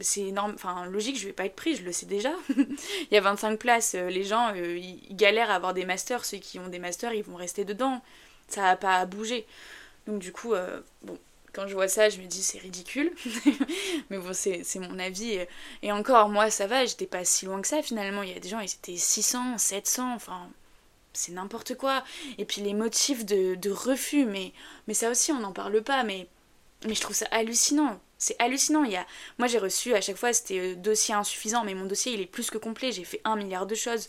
S1: c'est énorme. Enfin, logique, je vais pas être pris, je le sais déjà. *laughs* Il y a 25 places, euh, les gens, euh, ils galèrent à avoir des masters. Ceux qui ont des masters, ils vont rester dedans. Ça va pas bouger. Donc du coup, bon, quand je vois ça, je me dis c'est ridicule. *laughs* mais bon, c'est mon avis. Et encore, moi, ça va, j'étais pas si loin que ça finalement. Il y a des gens, ils étaient 600, 700, enfin, c'est n'importe quoi. Et puis les motifs de, refus, mais, mais ça aussi, on n'en parle pas. Mais, mais je trouve ça hallucinant. C'est hallucinant. Il. Moi, j'ai reçu à chaque fois, c'était euh, dossier insuffisant, mais mon dossier, il est plus que complet. J'ai fait un milliard de choses.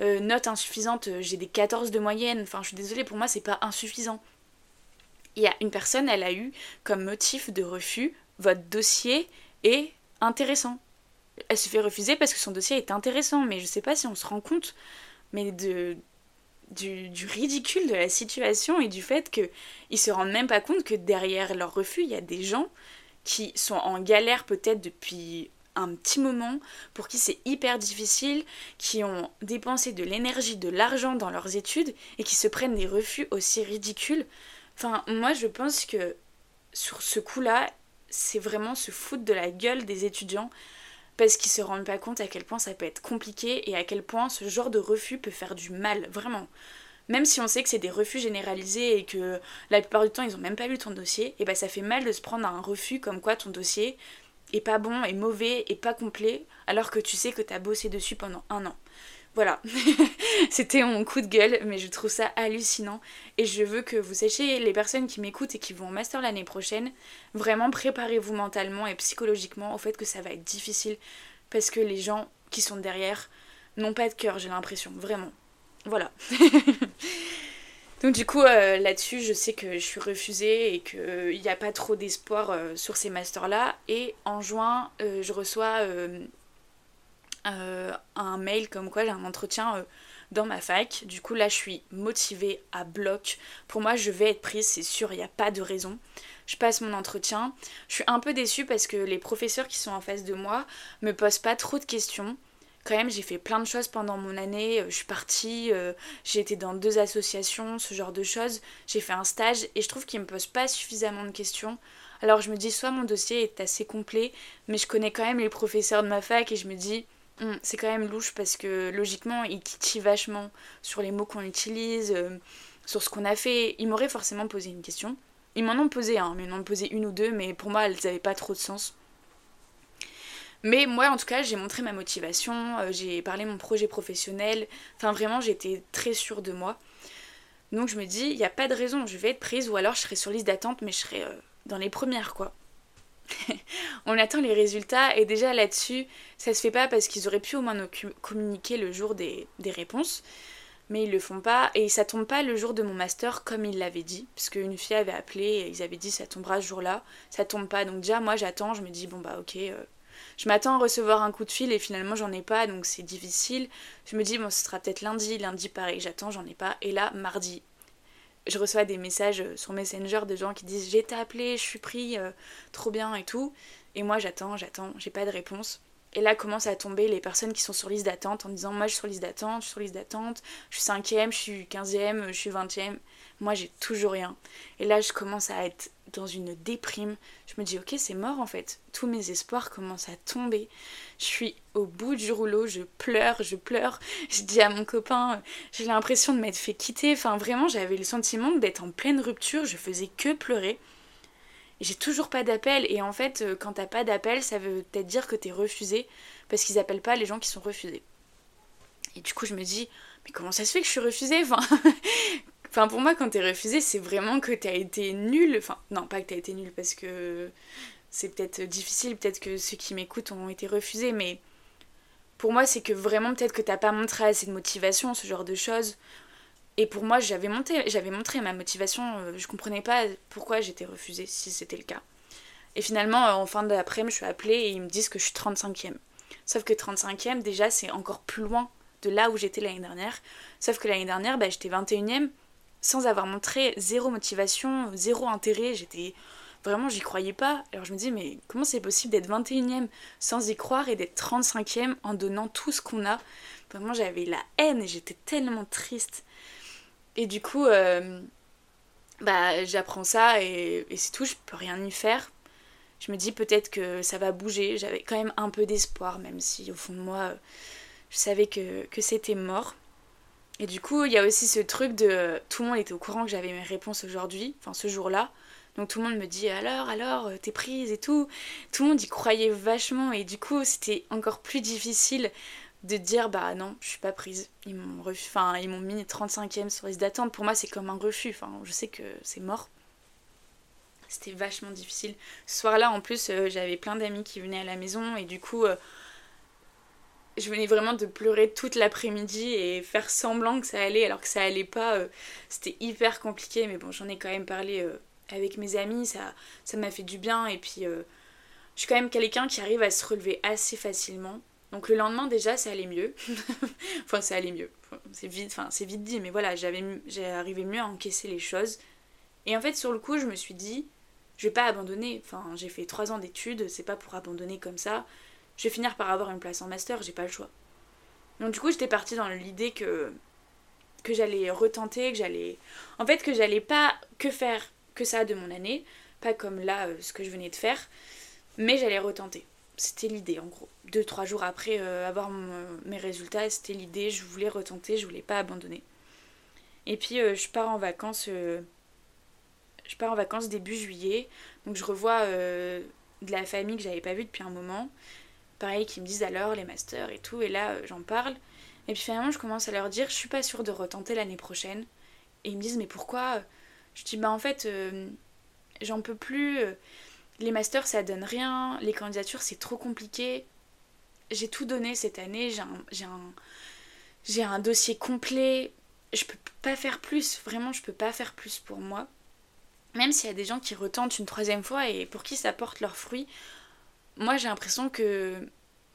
S1: Euh, note insuffisante, euh, j'ai des 14 de moyenne. Enfin, je suis désolée, pour moi, c'est pas insuffisant il y a une personne, elle a eu comme motif de refus votre dossier est intéressant. Elle se fait refuser parce que son dossier est intéressant, mais je sais pas si on se rend compte, mais de du, ridicule de la situation et du fait qu'ils se rendent même pas compte que derrière leur refus, il y a des gens qui sont en galère peut-être depuis un petit moment, pour qui c'est hyper difficile, qui ont dépensé de l'énergie, de l'argent dans leurs études et qui se prennent des refus aussi ridicules. Enfin, moi je pense que sur ce coup-là, c'est vraiment se foutre de la gueule des étudiants parce qu'ils se rendent pas compte à quel point ça peut être compliqué et à quel point ce genre de refus peut faire du mal, vraiment. Même si on sait que c'est des refus généralisés et que la plupart du temps ils ont même pas lu ton dossier, et bah ça fait mal de se prendre à un refus comme quoi ton dossier est pas bon, est mauvais, est pas complet, alors que tu sais que t'as bossé dessus pendant un an. Voilà, *laughs* c'était mon coup de gueule, mais je trouve ça hallucinant. Et je veux que vous sachiez, les personnes qui m'écoutent et qui vont en master l'année prochaine, vraiment préparez-vous mentalement et psychologiquement au fait que ça va être difficile. Parce que les gens qui sont derrière n'ont pas de cœur, j'ai l'impression, vraiment. Voilà. *laughs* Donc du coup, euh, là-dessus, je sais que je suis refusée et qu'il n'y a pas trop d'espoir euh, sur ces masters-là. Et en juin, euh, je reçois euh, un mail comme quoi j'ai un entretien euh, dans ma fac. Du coup, là, je suis motivée à bloc. Pour moi, je vais être prise, c'est sûr, il n'y a pas de raison. Je passe mon entretien. Je suis un peu déçue parce que les professeurs qui sont en face de moi me posent pas trop de questions. Quand même, j'ai fait plein de choses pendant mon année. Euh, je suis partie, j'ai été dans deux associations, ce genre de choses. J'ai fait un stage et je trouve qu'ils me posent pas suffisamment de questions. Alors je me dis, soit mon dossier est assez complet, mais je connais quand même les professeurs de ma fac et je me dis, Mm, c'est quand même louche parce que logiquement, il titille vachement sur les mots qu'on utilise, euh, sur ce qu'on a fait. Ils m'auraient forcément posé une question. Ils m'en ont posé un, mais ils m'en ont posé une ou deux, mais pour moi, elles n'avaient pas trop de sens. Mais moi, en tout cas, j'ai montré ma motivation, euh, j'ai parlé mon projet professionnel. Enfin, vraiment, j'étais très sûre de moi. Donc, je me dis, il n'y a pas de raison, je vais être prise, ou alors je serai sur liste d'attente, mais je serai euh, dans les premières, quoi. *laughs* on attend les résultats et déjà là-dessus, ça se fait pas parce qu'ils auraient pu au moins nous communiquer le jour des, réponses, mais ils le font pas et ça tombe pas le jour de mon master comme ils l'avaient dit, parce qu'une avait appelé et ils avaient dit ça tombera ce jour-là, ça tombe pas donc déjà moi j'attends, je me dis bon bah ok, euh, je m'attends à recevoir un coup de fil et finalement j'en ai pas, donc c'est difficile. Je me dis, bon, ce sera peut-être lundi, lundi pareil, j'attends, j'en ai pas. Et là, mardi, je reçois des messages sur Messenger de gens qui disent j'ai été appelé, je suis pris, euh, trop bien et tout. Et moi j'attends, j'attends, j'ai pas de réponse. Et là commencent à tomber les personnes qui sont sur liste d'attente en disant moi je suis sur liste d'attente, je suis sur liste d'attente, je suis cinquième, je suis quinzième, je suis vingtième. Moi j'ai toujours rien. Et là je commence à être dans une déprime. Je me dis ok c'est mort en fait. Tous mes espoirs commencent à tomber. Je suis au bout du rouleau, je pleure, je pleure. Je dis à mon copain, j'ai l'impression de m'être fait quitter. Enfin vraiment j'avais le sentiment d'être en pleine rupture, je faisais que pleurer j'ai toujours pas d'appel. Et en fait, euh, quand t'as pas d'appel, ça veut peut-être dire que t'es refusé. Parce qu'ils appellent pas les gens qui sont refusés. Et du coup, je me dis, mais comment ça se fait que je suis refusée? Enfin, *laughs* enfin, pour moi, quand t'es refusé, c'est vraiment que t'as été nul. Enfin, non, pas que t'as été nul, parce que c'est peut-être difficile. Peut-être que ceux qui m'écoutent ont été refusés. Mais pour moi, c'est que vraiment, peut-être que t'as pas montré assez de motivation, ce genre de choses. Et pour moi, j'avais monté, j'avais montré ma motivation, euh, je comprenais pas pourquoi j'étais refusée si c'était le cas. Et finalement, euh, en fin d'après-midi, je suis appelée et ils me disent que je suis 35e. Sauf que 35e, déjà, c'est encore plus loin de là où j'étais l'année dernière. Sauf que l'année dernière, bah, j'étais 21e sans avoir montré zéro motivation, zéro intérêt. J'étais. Vraiment, j'y croyais pas. Alors je me dis, mais comment c'est possible d'être 21e sans y croire et d'être 35e en donnant tout ce qu'on a? Vraiment, j'avais la haine et j'étais tellement triste. Et du coup, euh, bah, j'apprends ça et, c'est tout, je peux rien y faire. Je me dis peut-être que ça va bouger. J'avais quand même un peu d'espoir, même si au fond de moi, je savais que c'était mort. Et du coup, il y a aussi ce truc de. Tout le monde était au courant que j'avais mes réponses aujourd'hui, enfin ce jour-là. Donc tout le monde me dit alors, alors, t'es prise et tout. Tout le monde y croyait vachement et du coup, c'était encore plus difficile de dire bah non, je suis pas prise. Ils m'ont enfin ils m'ont mis 35e sur liste d'attente. Pour moi, c'est comme un refus. Enfin, je sais que c'est mort. C'était vachement difficile. Ce soir-là, en plus, euh, j'avais plein d'amis qui venaient à la maison et du coup, euh, je venais vraiment de pleurer toute l'après-midi et faire semblant que ça allait alors que ça allait pas. Euh, c'était hyper compliqué, mais bon, j'en ai quand même parlé avec mes amis. Ça, ça m'a fait du bien et puis je suis quand même quelqu'un qui arrive à se relever assez facilement. Donc le lendemain déjà ça allait mieux. *laughs* enfin ça allait mieux. C'est vite, enfin c'est vite dit, mais voilà, j'avais j'ai arrivé mieux à encaisser les choses. Et en fait sur le coup je me suis dit, je vais pas abandonner. Enfin j'ai fait trois ans d'études, c'est pas pour abandonner comme ça. Je vais finir par avoir une place en master, j'ai pas le choix. Donc du coup j'étais partie dans l'idée que que j'allais retenter, que j'allais, en fait que j'allais pas que faire que ça de mon année, pas comme là euh, ce que je venais de faire, mais j'allais retenter. C'était l'idée en gros deux, trois jours après euh, avoir mes résultats, c'était l'idée, je voulais retenter, je voulais pas abandonner. Et puis euh, je pars en vacances, je pars en vacances début juillet, donc je revois de la famille que j'avais pas vue depuis un moment. Pareil, qui me disent alors les masters et tout, et là j'en parle. Et puis finalement je commence à leur dire, je suis pas sûre de retenter l'année prochaine. Et ils me disent, mais pourquoi? Je dis, bah en fait, j'en peux plus. Les masters ça donne rien, les candidatures c'est trop compliqué j'ai tout donné cette année, j'ai un, un, dossier complet, je peux pas faire plus, vraiment je peux pas faire plus pour moi. Même s'il y a des gens qui retentent une troisième fois et pour qui ça porte leurs fruits, moi j'ai l'impression que,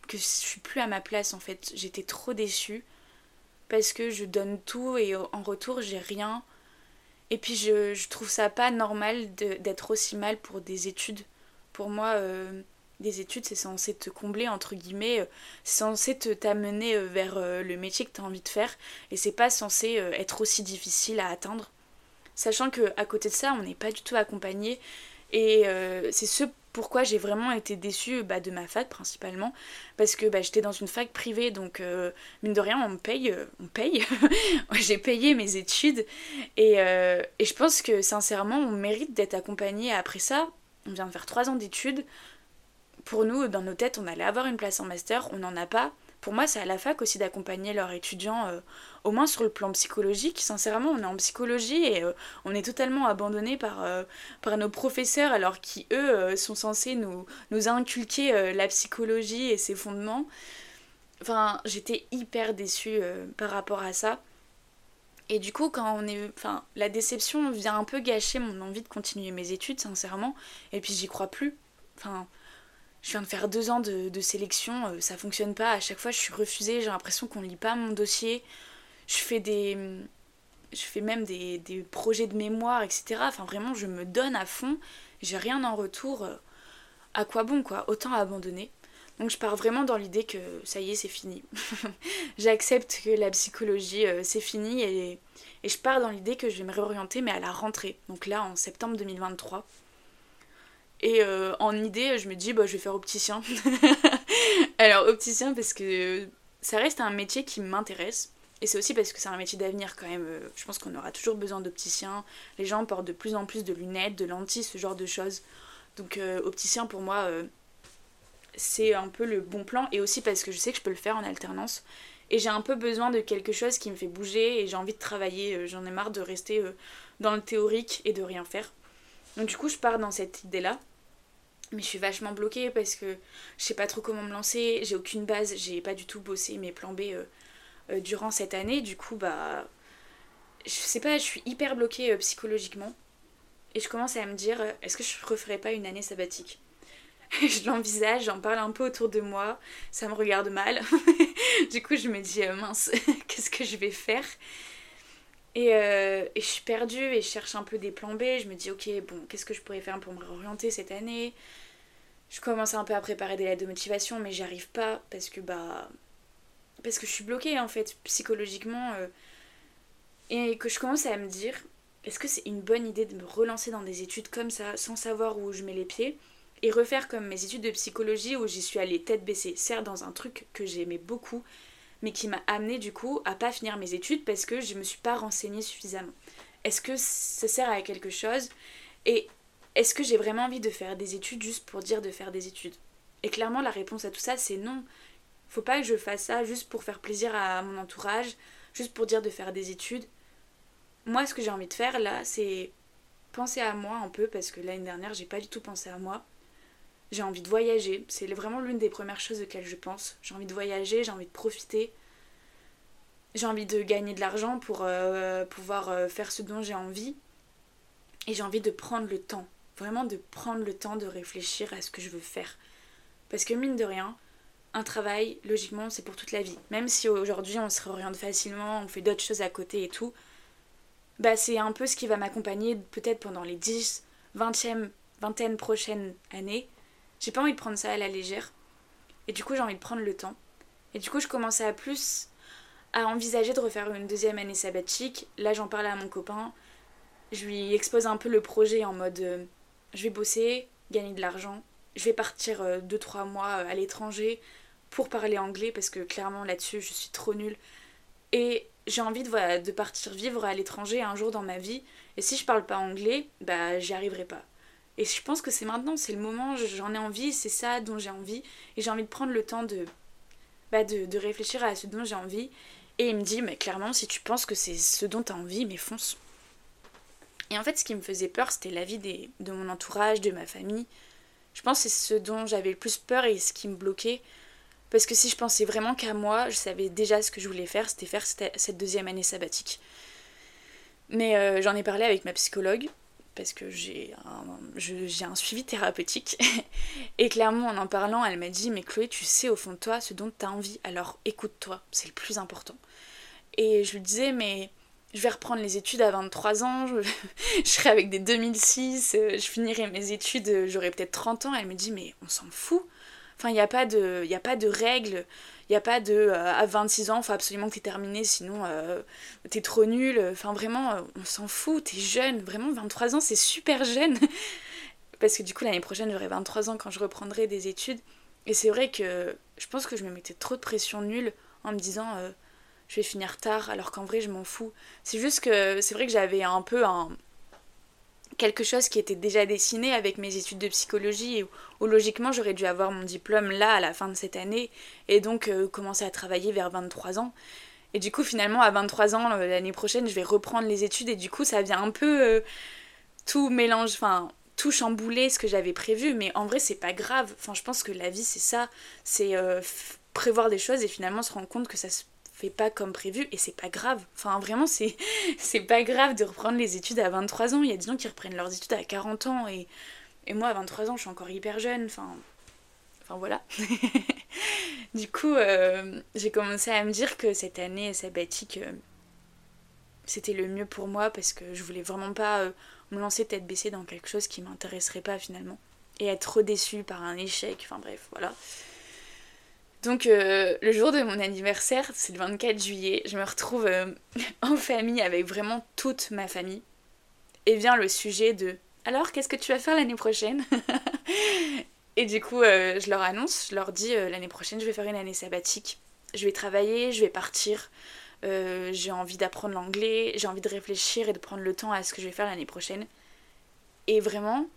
S1: que je suis plus à ma place en fait. J'étais trop déçue parce que je donne tout et en retour j'ai rien. Et puis je, je trouve ça pas normal d'être aussi mal pour des études. Pour moi, euh, des études, c'est censé te combler, entre guillemets, euh, c'est censé t'amener euh, vers le métier que tu as envie de faire, et c'est pas censé être aussi difficile à atteindre. Sachant que à côté de ça, on n'est pas du tout accompagné, et c'est ce pourquoi j'ai vraiment été déçue bah, de ma fac principalement, parce que bah, j'étais dans une fac privée, donc mine de rien, on me paye, on paye, *laughs* j'ai payé mes études, et, et je pense que sincèrement, on mérite d'être accompagné après ça. On vient de faire trois ans d'études, pour nous, dans nos têtes, on allait avoir une place en master, on n'en a pas. Pour moi, c'est à la fac aussi d'accompagner leurs étudiants, euh, au moins sur le plan psychologique. Sincèrement, on est en psychologie et euh, on est totalement abandonné par, euh, par nos professeurs, alors qui, eux, sont censés nous, nous inculquer la psychologie et ses fondements. Enfin, j'étais hyper déçue par rapport à ça. Et du coup, quand on est. Enfin, la déception vient un peu gâcher mon envie de continuer mes études, sincèrement. Et puis, j'y crois plus. Enfin je viens de faire deux ans de, sélection, euh, ça fonctionne pas. À chaque fois, je suis refusée. J'ai l'impression qu'on lit pas mon dossier. Je fais des. Je fais même des, projets de mémoire, etc. Enfin, vraiment, je me donne à fond. J'ai rien en retour. Euh, à quoi bon, quoi Autant abandonner. Donc, je pars vraiment dans l'idée que ça y est, c'est fini. *laughs* J'accepte que la psychologie, euh, c'est fini. Et, et je pars dans l'idée que je vais me réorienter, mais à la rentrée. Donc, là, en septembre 2023. Et euh, en idée, je me dis, bah, je vais faire opticien. *laughs* Alors, opticien, parce que ça reste un métier qui m'intéresse. Et c'est aussi parce que c'est un métier d'avenir quand même. Euh, je pense qu'on aura toujours besoin d'opticiens. Les gens portent de plus en plus de lunettes, de lentilles, ce genre de choses. Donc, euh, opticien, pour moi, c'est un peu le bon plan. Et aussi parce que je sais que je peux le faire en alternance. Et j'ai un peu besoin de quelque chose qui me fait bouger et j'ai envie de travailler. J'en ai marre de rester dans le théorique et de rien faire. Donc du coup, je pars dans cette idée-là. Mais je suis vachement bloquée parce que je sais pas trop comment me lancer, j'ai aucune base, j'ai pas du tout bossé mes plans B euh, euh, durant cette année. Du coup, bah. Je sais pas, je suis hyper bloquée euh, psychologiquement. Et je commence à me dire, est-ce que je referais pas une année sabbatique? *laughs* Je l'envisage, j'en parle un peu autour de moi, ça me regarde mal. *laughs* du coup, je me dis, mince, *laughs* qu'est-ce que je vais faire? Et, et, je suis perdue et je cherche un peu des plans B. Je me dis, ok, bon, qu'est-ce que je pourrais faire pour me réorienter cette année? Je commence un peu à préparer des lettres de motivation, mais j'y arrive pas parce que bah parce que je suis bloquée en fait psychologiquement euh, et que je commence à me dire est-ce que c'est une bonne idée de me relancer dans des études comme ça sans savoir où je mets les pieds et refaire comme mes études de psychologie où j'y suis allée tête baissée, certes dans un truc que j'aimais beaucoup mais qui m'a amené du coup à pas finir mes études parce que je me suis pas renseignée suffisamment. Est-ce que ça sert à quelque chose? Et est-ce que j'ai vraiment envie de faire des études juste pour dire de faire des études? Et clairement, la réponse à tout ça, c'est non. Faut pas que je fasse ça juste pour faire plaisir à mon entourage, juste pour dire de faire des études. Moi, ce que j'ai envie de faire là, c'est penser à moi un peu, parce que l'année dernière, j'ai pas du tout pensé à moi. J'ai envie de voyager, c'est vraiment l'une des premières choses auxquelles je pense. J'ai envie de voyager, j'ai envie de profiter. J'ai envie de gagner de l'argent pour euh, pouvoir euh, faire ce dont j'ai envie. Et j'ai envie de prendre le temps Vraiment de prendre le temps de réfléchir à ce que je veux faire. Parce que mine de rien, un travail, logiquement, c'est pour toute la vie. Même si aujourd'hui on se réoriente facilement, on fait d'autres choses à côté et tout, bah c'est un peu ce qui va m'accompagner peut-être pendant les 10, 20e, vingtaine prochaines années. J'ai pas envie de prendre ça à la légère. Et du coup, j'ai envie de prendre le temps. Et du coup, je commençais à plus à envisager de refaire une deuxième année sabbatique. Là, j'en parlais à mon copain. Je lui expose un peu le projet en mode euh, je vais bosser, gagner de l'argent, je vais partir 2-3 euh, mois euh, à l'étranger pour parler anglais parce que clairement là-dessus je suis trop nulle. Et j'ai envie de, de partir vivre à l'étranger un jour dans ma vie. Et si je parle pas anglais, bah j'y arriverai pas. Et je pense que c'est maintenant, c'est le moment, j'en ai envie, c'est ça dont j'ai envie. Et j'ai envie de prendre le temps de, bah de, de réfléchir à ce dont j'ai envie. Et il me dit, mais clairement, si tu penses que c'est ce dont tu as envie, mais fonce. Et en fait, ce qui me faisait peur, c'était la vie des, de mon entourage, de ma famille. Je pense que c'est ce dont j'avais le plus peur et ce qui me bloquait. Parce que si je pensais vraiment qu'à moi, je savais déjà ce que je voulais faire, c'était faire cette deuxième année sabbatique. Mais euh, j'en ai parlé avec ma psychologue, parce que j'ai un, un suivi thérapeutique. *laughs* et clairement, en en parlant, elle m'a dit Mais Chloé, tu sais au fond de toi ce dont tu as envie, alors écoute-toi, c'est le plus important. Et je lui disais Mais je vais reprendre les études à 23 ans, *laughs* je, serai avec des 2006, euh, je finirai mes études, euh, j'aurai peut-être 30 ans. Elle me dit, mais on s'en fout. Enfin, il n'y a, pas de, y il n'y a pas de euh, à 26 ans, il faut absolument que tu terminé, sinon tu t'es trop nul. Enfin, vraiment, on s'en fout, t'es jeune. Vraiment, 23 ans, c'est super jeune. *laughs* Parce que du coup, l'année prochaine, j'aurai 23 ans quand je reprendrai des études. Et c'est vrai que je pense que je me mettais trop de pression nulle en me disant je vais finir tard, alors qu'en vrai je m'en fous. C'est juste que c'est vrai que j'avais un peu un quelque chose qui était déjà dessiné avec mes études de psychologie où, logiquement j'aurais dû avoir mon diplôme là à la fin de cette année et donc euh, commencer à travailler vers 23 ans. Et du coup finalement à 23 ans euh, l'année prochaine je vais reprendre les études et du coup ça vient un peu euh, tout mélange, enfin tout chambouler ce que j'avais prévu mais en vrai c'est pas grave. Enfin je pense que la vie c'est ça, c'est prévoir des choses et finalement se rendre compte que ça se pas comme prévu et c'est pas grave. Enfin, vraiment, c'est, *laughs* pas grave de reprendre les études à 23 ans. Il y a des gens qui reprennent leurs études à 40 ans et, moi, à 23 ans, je suis encore hyper jeune. Enfin, Enfin voilà. *laughs* du coup, j'ai commencé à me dire que cette année sabbatique, c'était le mieux pour moi parce que je voulais vraiment pas me lancer tête baissée dans quelque chose qui m'intéresserait pas finalement. Et être trop déçue par un échec, enfin bref, voilà. Donc euh, le jour de mon anniversaire, c'est le 24 juillet, je me retrouve euh, *laughs* en famille avec vraiment toute ma famille. Et vient le sujet de alors qu'est-ce que tu vas faire l'année prochaine? *laughs* Et du coup, euh, je leur annonce, je leur dis l'année prochaine, je vais faire une année sabbatique. Je vais travailler, je vais partir. j'ai envie d'apprendre l'anglais, j'ai envie de réfléchir et de prendre le temps à ce que je vais faire l'année prochaine. Et vraiment,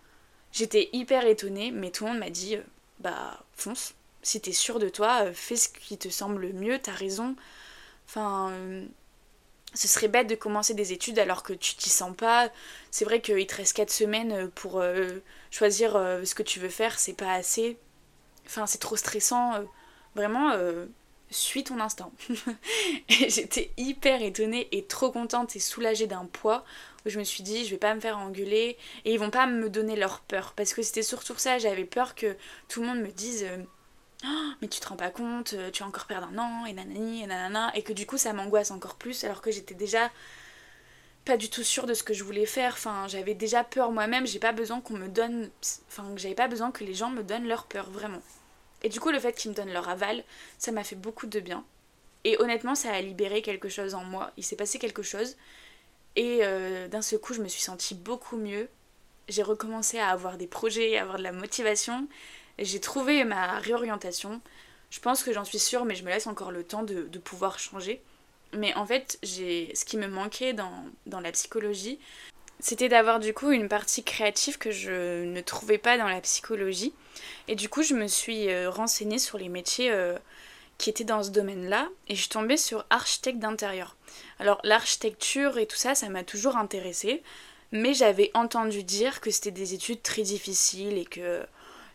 S1: j'étais hyper étonnée, mais tout le monde m'a dit bah fonce, si t'es sûr de toi, euh, fais ce qui te semble le mieux, t'as raison. Enfin, euh, ce serait bête de commencer des études alors que tu t'y sens pas. C'est vrai qu'il te reste 4 semaines euh, pour choisir ce que tu veux faire, c'est pas assez. Enfin, c'est trop stressant. Vraiment, suis ton instinct. *laughs* j'étais hyper étonnée et trop contente et soulagée d'un poids où je me suis dit, je vais pas me faire engueuler et ils vont pas me donner leur peur. Parce que c'était surtout ça, j'avais peur que tout le monde me dise Oh, mais tu te rends pas compte, euh, tu vas encore perdre un an, et nanani, et nanana, et que du coup ça m'angoisse encore plus alors que j'étais déjà pas du tout sûre de ce que je voulais faire, enfin j'avais déjà peur moi-même, j'ai pas besoin qu'on me donne, enfin j'avais pas besoin que les gens me donnent leur peur, vraiment. Et du coup le fait qu'ils me donnent leur aval, ça m'a fait beaucoup de bien. Et honnêtement ça a libéré quelque chose en moi, il s'est passé quelque chose, et euh, d'un seul coup je me suis sentie beaucoup mieux, j'ai recommencé à avoir des projets, à avoir de la motivation, j'ai trouvé ma réorientation. Je pense que j'en suis sûre, mais je me laisse encore le temps de, pouvoir changer. Mais en fait, ce qui me manquait dans, dans la psychologie, c'était d'avoir du coup une partie créative que je ne trouvais pas dans la psychologie. Et du coup, je me suis euh, renseignée sur les métiers euh, qui étaient dans ce domaine-là et je suis tombée sur architecte d'intérieur. Alors, l'architecture et tout ça, ça m'a toujours intéressée, mais j'avais entendu dire que c'était des études très difficiles et que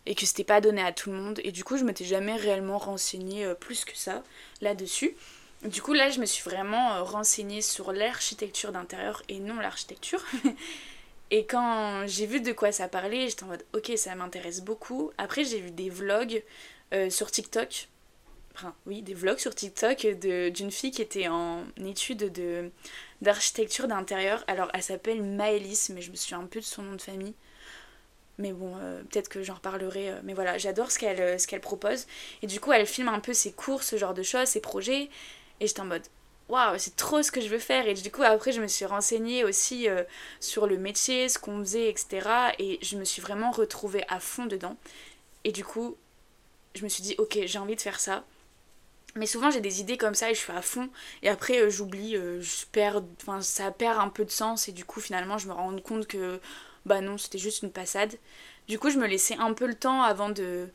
S1: et que c'était pas donné à tout le monde. Et du coup, je m'étais jamais réellement renseignée euh, plus que ça là-dessus. Du coup, là, je me suis vraiment euh, renseignée sur l'architecture d'intérieur et non l'architecture. *laughs* et quand j'ai vu de quoi ça parlait, j'étais en mode ok, ça m'intéresse beaucoup. Après, j'ai vu des vlogs euh, sur TikTok. Enfin, oui, des vlogs sur TikTok d'une fille qui était en étude d'architecture d'intérieur. Alors, elle s'appelle Maëlys, mais je me souviens un peu de son nom de famille. Mais bon, euh, peut-être que j'en reparlerai. Euh, mais voilà, j'adore ce qu'elle euh, ce qu'elle propose. Et du coup, elle filme un peu ses cours, ce genre de choses, ses projets. Et j'étais en mode, waouh, c'est trop ce que je veux faire. Et du coup, après, je me suis renseignée aussi sur le métier, ce qu'on faisait, etc. Et je me suis vraiment retrouvée à fond dedans. Et du coup, je me suis dit, ok, j'ai envie de faire ça. Mais souvent j'ai des idées comme ça et je suis à fond et après j'oublie, je perds, ça perd un peu de sens et du coup finalement je me rends compte que bah non, c'était juste une passade. Du coup, je me laissais un peu le temps avant de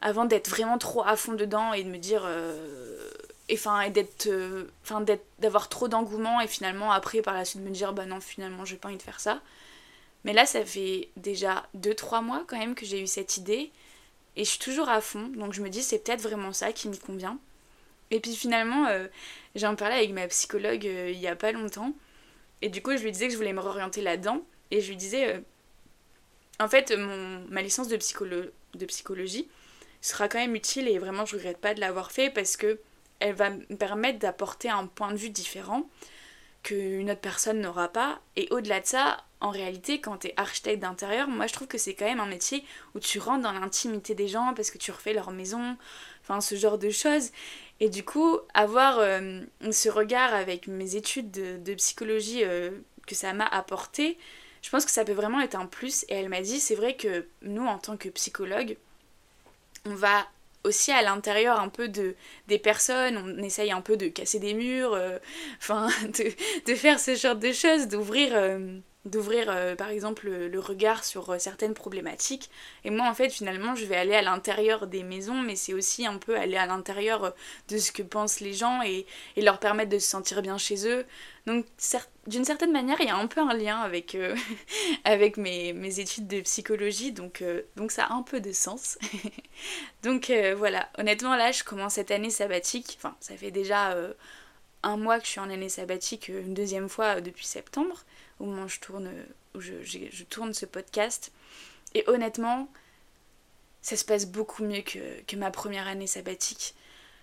S1: avant d'être vraiment trop à fond dedans et de me dire euh, et enfin d'être euh, d'être d'avoir trop d'engouement et finalement après par la suite de me dire bah non, finalement, j'ai pas envie de faire ça. Mais là, ça fait déjà 2 3 mois quand même que j'ai eu cette idée et je suis toujours à fond. Donc je me dis c'est peut-être vraiment ça qui me convient. Et puis finalement, euh, j'en parlais avec ma psychologue il y a pas longtemps. Et du coup, je lui disais que je voulais me réorienter là-dedans. Et je lui disais, euh, en fait, mon, ma licence de, de psychologie sera quand même utile et vraiment je regrette pas de l'avoir fait parce que elle va me permettre d'apporter un point de vue différent qu'une autre personne n'aura pas. Et au-delà de ça, en réalité, quand tu es architecte d'intérieur, moi je trouve que c'est quand même un métier où tu rentres dans l'intimité des gens parce que tu refais leur maison, enfin ce genre de choses. Et du coup, avoir euh, ce regard avec mes études de, psychologie euh, que ça m'a apporté, je pense que ça peut vraiment être un plus. Et elle m'a dit, c'est vrai que nous, en tant que psychologue, on va aussi à l'intérieur un peu de des personnes, on essaye un peu de casser des murs, euh, *laughs* enfin de, faire ce genre de choses, d'ouvrir euh, d'ouvrir euh, par exemple le, regard sur euh, certaines problématiques. Et moi en fait finalement je vais aller à l'intérieur des maisons mais c'est aussi un peu aller à l'intérieur euh, de ce que pensent les gens et, leur permettre de se sentir bien chez eux. Donc d'une certaine manière il y a un peu un lien avec, *laughs* avec mes, mes, études de psychologie donc, donc ça a un peu de sens. *laughs* donc voilà, honnêtement là je commence cette année sabbatique, enfin ça fait déjà un mois que je suis en année sabbatique une deuxième fois depuis septembre au moment où je tourne, où je, je, tourne ce podcast. Et honnêtement, ça se passe beaucoup mieux que, ma première année sabbatique.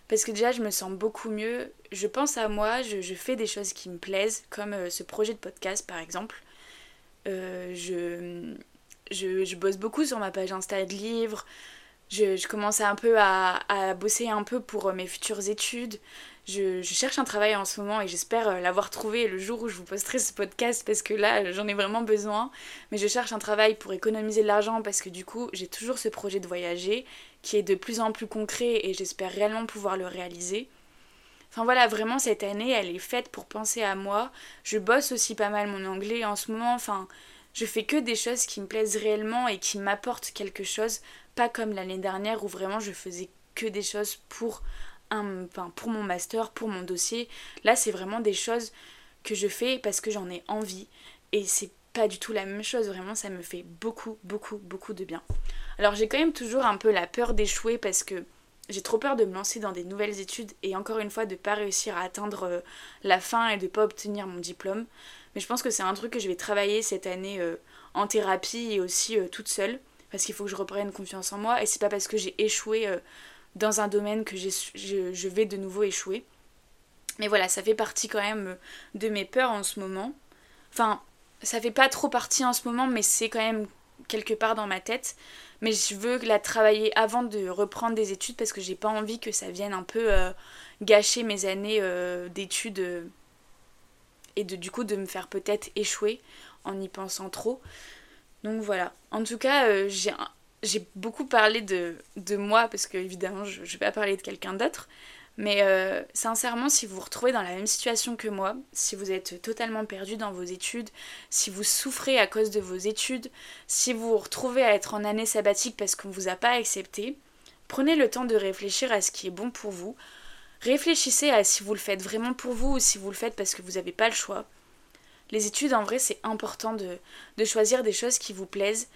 S1: Parce que déjà, je me sens beaucoup mieux. Je pense à moi, je, fais des choses qui me plaisent, comme euh, ce projet de podcast par exemple. Euh, je, je, bosse beaucoup sur ma page Insta de livres. Je, je commence un peu à, à, bosser un peu pour euh, mes futures études. Je, cherche un travail en ce moment et j'espère euh, l'avoir trouvé le jour où je vous posterai ce podcast parce que là j'en ai vraiment besoin. Mais je cherche un travail pour économiser de l'argent parce que du coup j'ai toujours ce projet de voyager qui est de plus en plus concret et j'espère réellement pouvoir le réaliser. Enfin voilà, vraiment cette année elle est faite pour penser à moi. Je bosse aussi pas mal mon anglais en ce moment. Enfin, je fais que des choses qui me plaisent réellement et qui m'apportent quelque chose. Pas comme l'année dernière où vraiment je faisais que des choses pour pour mon master, pour mon dossier. Là, c'est vraiment des choses que je fais parce que j'en ai envie. Et c'est pas du tout la même chose, vraiment, ça me fait beaucoup, beaucoup, beaucoup de bien. Alors, j'ai quand même toujours un peu la peur d'échouer parce que j'ai trop peur de me lancer dans des nouvelles études et encore une fois de pas réussir à atteindre euh, la fin et de pas obtenir mon diplôme. Mais je pense que c'est un truc que je vais travailler cette année euh, en thérapie et aussi euh, toute seule parce qu'il faut que je reprenne confiance en moi et c'est pas parce que j'ai échoué dans un domaine que je, vais de nouveau échouer. Mais voilà, ça fait partie quand même de mes peurs en ce moment. Enfin, ça fait pas trop partie en ce moment, mais c'est quand même quelque part dans ma tête. Mais je veux la travailler avant de reprendre des études parce que j'ai pas envie que ça vienne un peu euh, gâcher mes années euh, d'études euh, et du coup de me faire peut-être échouer en y pensant trop. Donc voilà. En tout cas, j'ai j'ai beaucoup parlé de, moi, parce que évidemment je ne vais pas parler de quelqu'un d'autre, mais euh, sincèrement, si vous vous retrouvez dans la même situation que moi, si vous êtes totalement perdu dans vos études, si vous souffrez à cause de vos études, si vous vous retrouvez à être en année sabbatique parce qu'on ne vous a pas accepté, prenez le temps de réfléchir à ce qui est bon pour vous. Réfléchissez à si vous le faites vraiment pour vous ou si vous le faites parce que vous n'avez pas le choix. Les études, en vrai, c'est important de choisir des choses qui vous plaisent,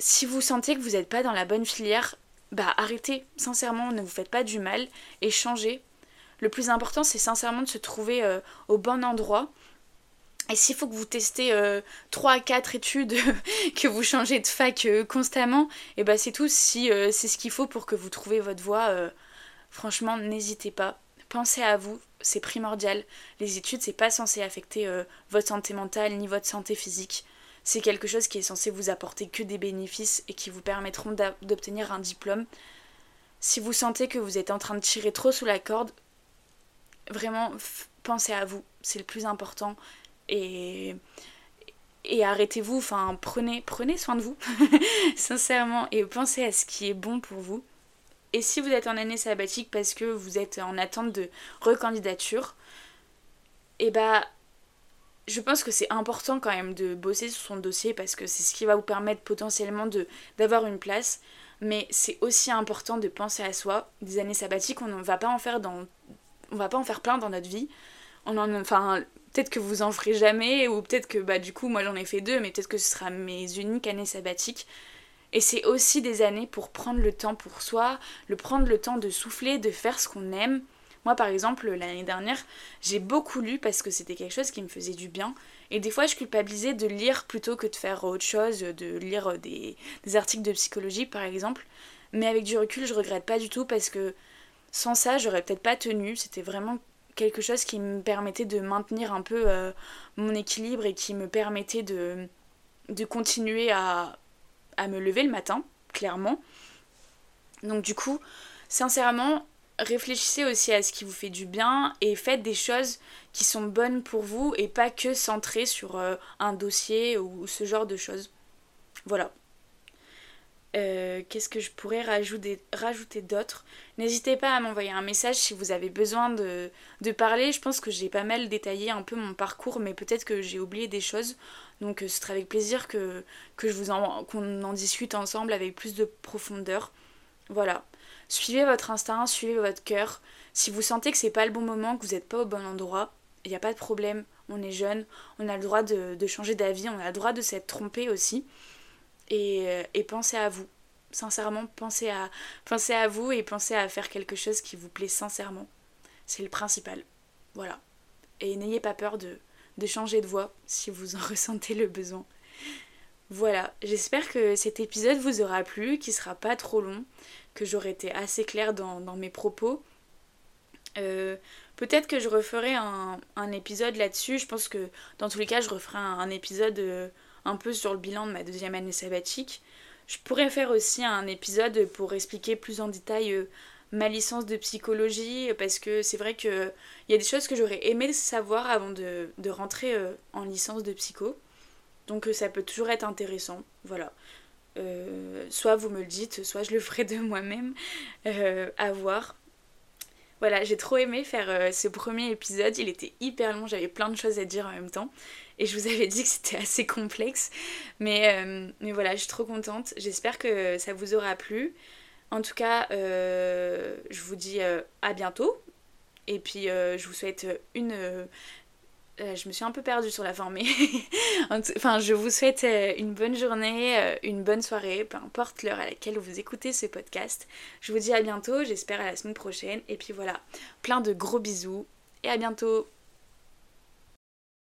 S1: si vous sentez que vous n'êtes pas dans la bonne filière, bah arrêtez, sincèrement, ne vous faites pas du mal et changez. Le plus important, c'est sincèrement de se trouver euh, au bon endroit. Et s'il faut que vous testez euh, 3 à 4 études, *laughs* que vous changez de fac euh, constamment, et bah c'est tout. Si euh, c'est ce qu'il faut pour que vous trouviez votre voie, franchement, n'hésitez pas. Pensez à vous, c'est primordial. Les études, c'est pas censé affecter votre santé mentale ni votre santé physique c'est quelque chose qui est censé vous apporter que des bénéfices et qui vous permettront d'obtenir un diplôme. Si vous sentez que vous êtes en train de tirer trop sous la corde, vraiment pensez à vous, c'est le plus important et arrêtez-vous, enfin prenez prenez soin de vous *laughs* sincèrement et pensez à ce qui est bon pour vous. Et si vous êtes en année sabbatique parce que vous êtes en attente de recandidature, et eh bah je pense que c'est important quand même de bosser sur son dossier parce que c'est ce qui va vous permettre potentiellement de d'avoir une place. Mais c'est aussi important de penser à soi. Des années sabbatiques, on ne va pas en faire dans, on va pas en faire plein dans notre vie. On en, enfin, peut-être que vous en ferez jamais ou peut-être que bah du coup moi j'en ai fait deux, mais peut-être que ce sera mes uniques années sabbatiques. Et c'est aussi des années pour prendre le temps pour soi, le prendre le temps de souffler, de faire ce qu'on aime moi, par exemple, l'année dernière, j'ai beaucoup lu parce que c'était quelque chose qui me faisait du bien. Et des fois, je culpabilisais de lire plutôt que de faire autre chose, de lire des, articles de psychologie, par exemple. Mais avec du recul, je regrette pas du tout parce que sans ça, j'aurais peut-être pas tenu. C'était vraiment quelque chose qui me permettait de maintenir un peu euh, mon équilibre et qui me permettait de, de continuer à, à me lever le matin, clairement. Donc du coup, sincèrement, réfléchissez aussi à ce qui vous fait du bien et faites des choses qui sont bonnes pour vous et pas que centrées sur euh, un dossier ou ce genre de choses. Voilà. Euh, qu'est-ce que je pourrais rajouter, rajouter d'autre? N'hésitez pas à m'envoyer un message si vous avez besoin de, parler. Je pense que j'ai pas mal détaillé un peu mon parcours, mais peut-être que j'ai oublié des choses. Donc euh, ce serait avec plaisir que, que je vous qu'on en discute ensemble avec plus de profondeur. Voilà. Suivez votre instinct, suivez votre cœur. Si vous sentez que c'est pas le bon moment, que vous n'êtes pas au bon endroit, il n'y a pas de problème. On est jeune, on a le droit de, changer d'avis, on a le droit de s'être trompé aussi. Et, euh, et, pensez à vous. Sincèrement, pensez à, pensez à vous et pensez à faire quelque chose qui vous plaît sincèrement. C'est le principal. Voilà. Et n'ayez pas peur de, changer de voix si vous en *laughs* ressentez le besoin. Voilà, j'espère que cet épisode vous aura plu, qu'il sera pas trop long, que j'aurai été assez claire dans, mes propos. Euh, peut-être que je referai un, épisode là-dessus. Je pense que dans tous les cas, je referai un, épisode euh, un peu sur le bilan de ma deuxième année sabbatique. Je pourrais faire aussi un épisode pour expliquer plus en détail euh, ma licence de psychologie parce que c'est vrai qu'il y a des choses que j'aurais aimé savoir avant de, de rentrer en licence de psycho. Donc ça peut toujours être intéressant. Voilà. Euh, soit vous me le dites, soit je le ferai de moi-même. Euh, à voir. Voilà, j'ai trop aimé faire ce premier épisode. Il était hyper long, j'avais plein de choses à dire en même temps. Et je vous avais dit que c'était assez complexe. Mais, mais voilà, je suis trop contente. J'espère que ça vous aura plu. En tout cas, je vous dis à bientôt. Et puis, je vous souhaite une euh, je me suis un peu perdue sur la fin, mais *laughs* enfin, je vous souhaite euh, une bonne journée, euh, une bonne soirée, peu importe l'heure à laquelle vous écoutez ce podcast. Je vous dis à bientôt, j'espère à la semaine prochaine. Et puis voilà, plein de gros bisous et à bientôt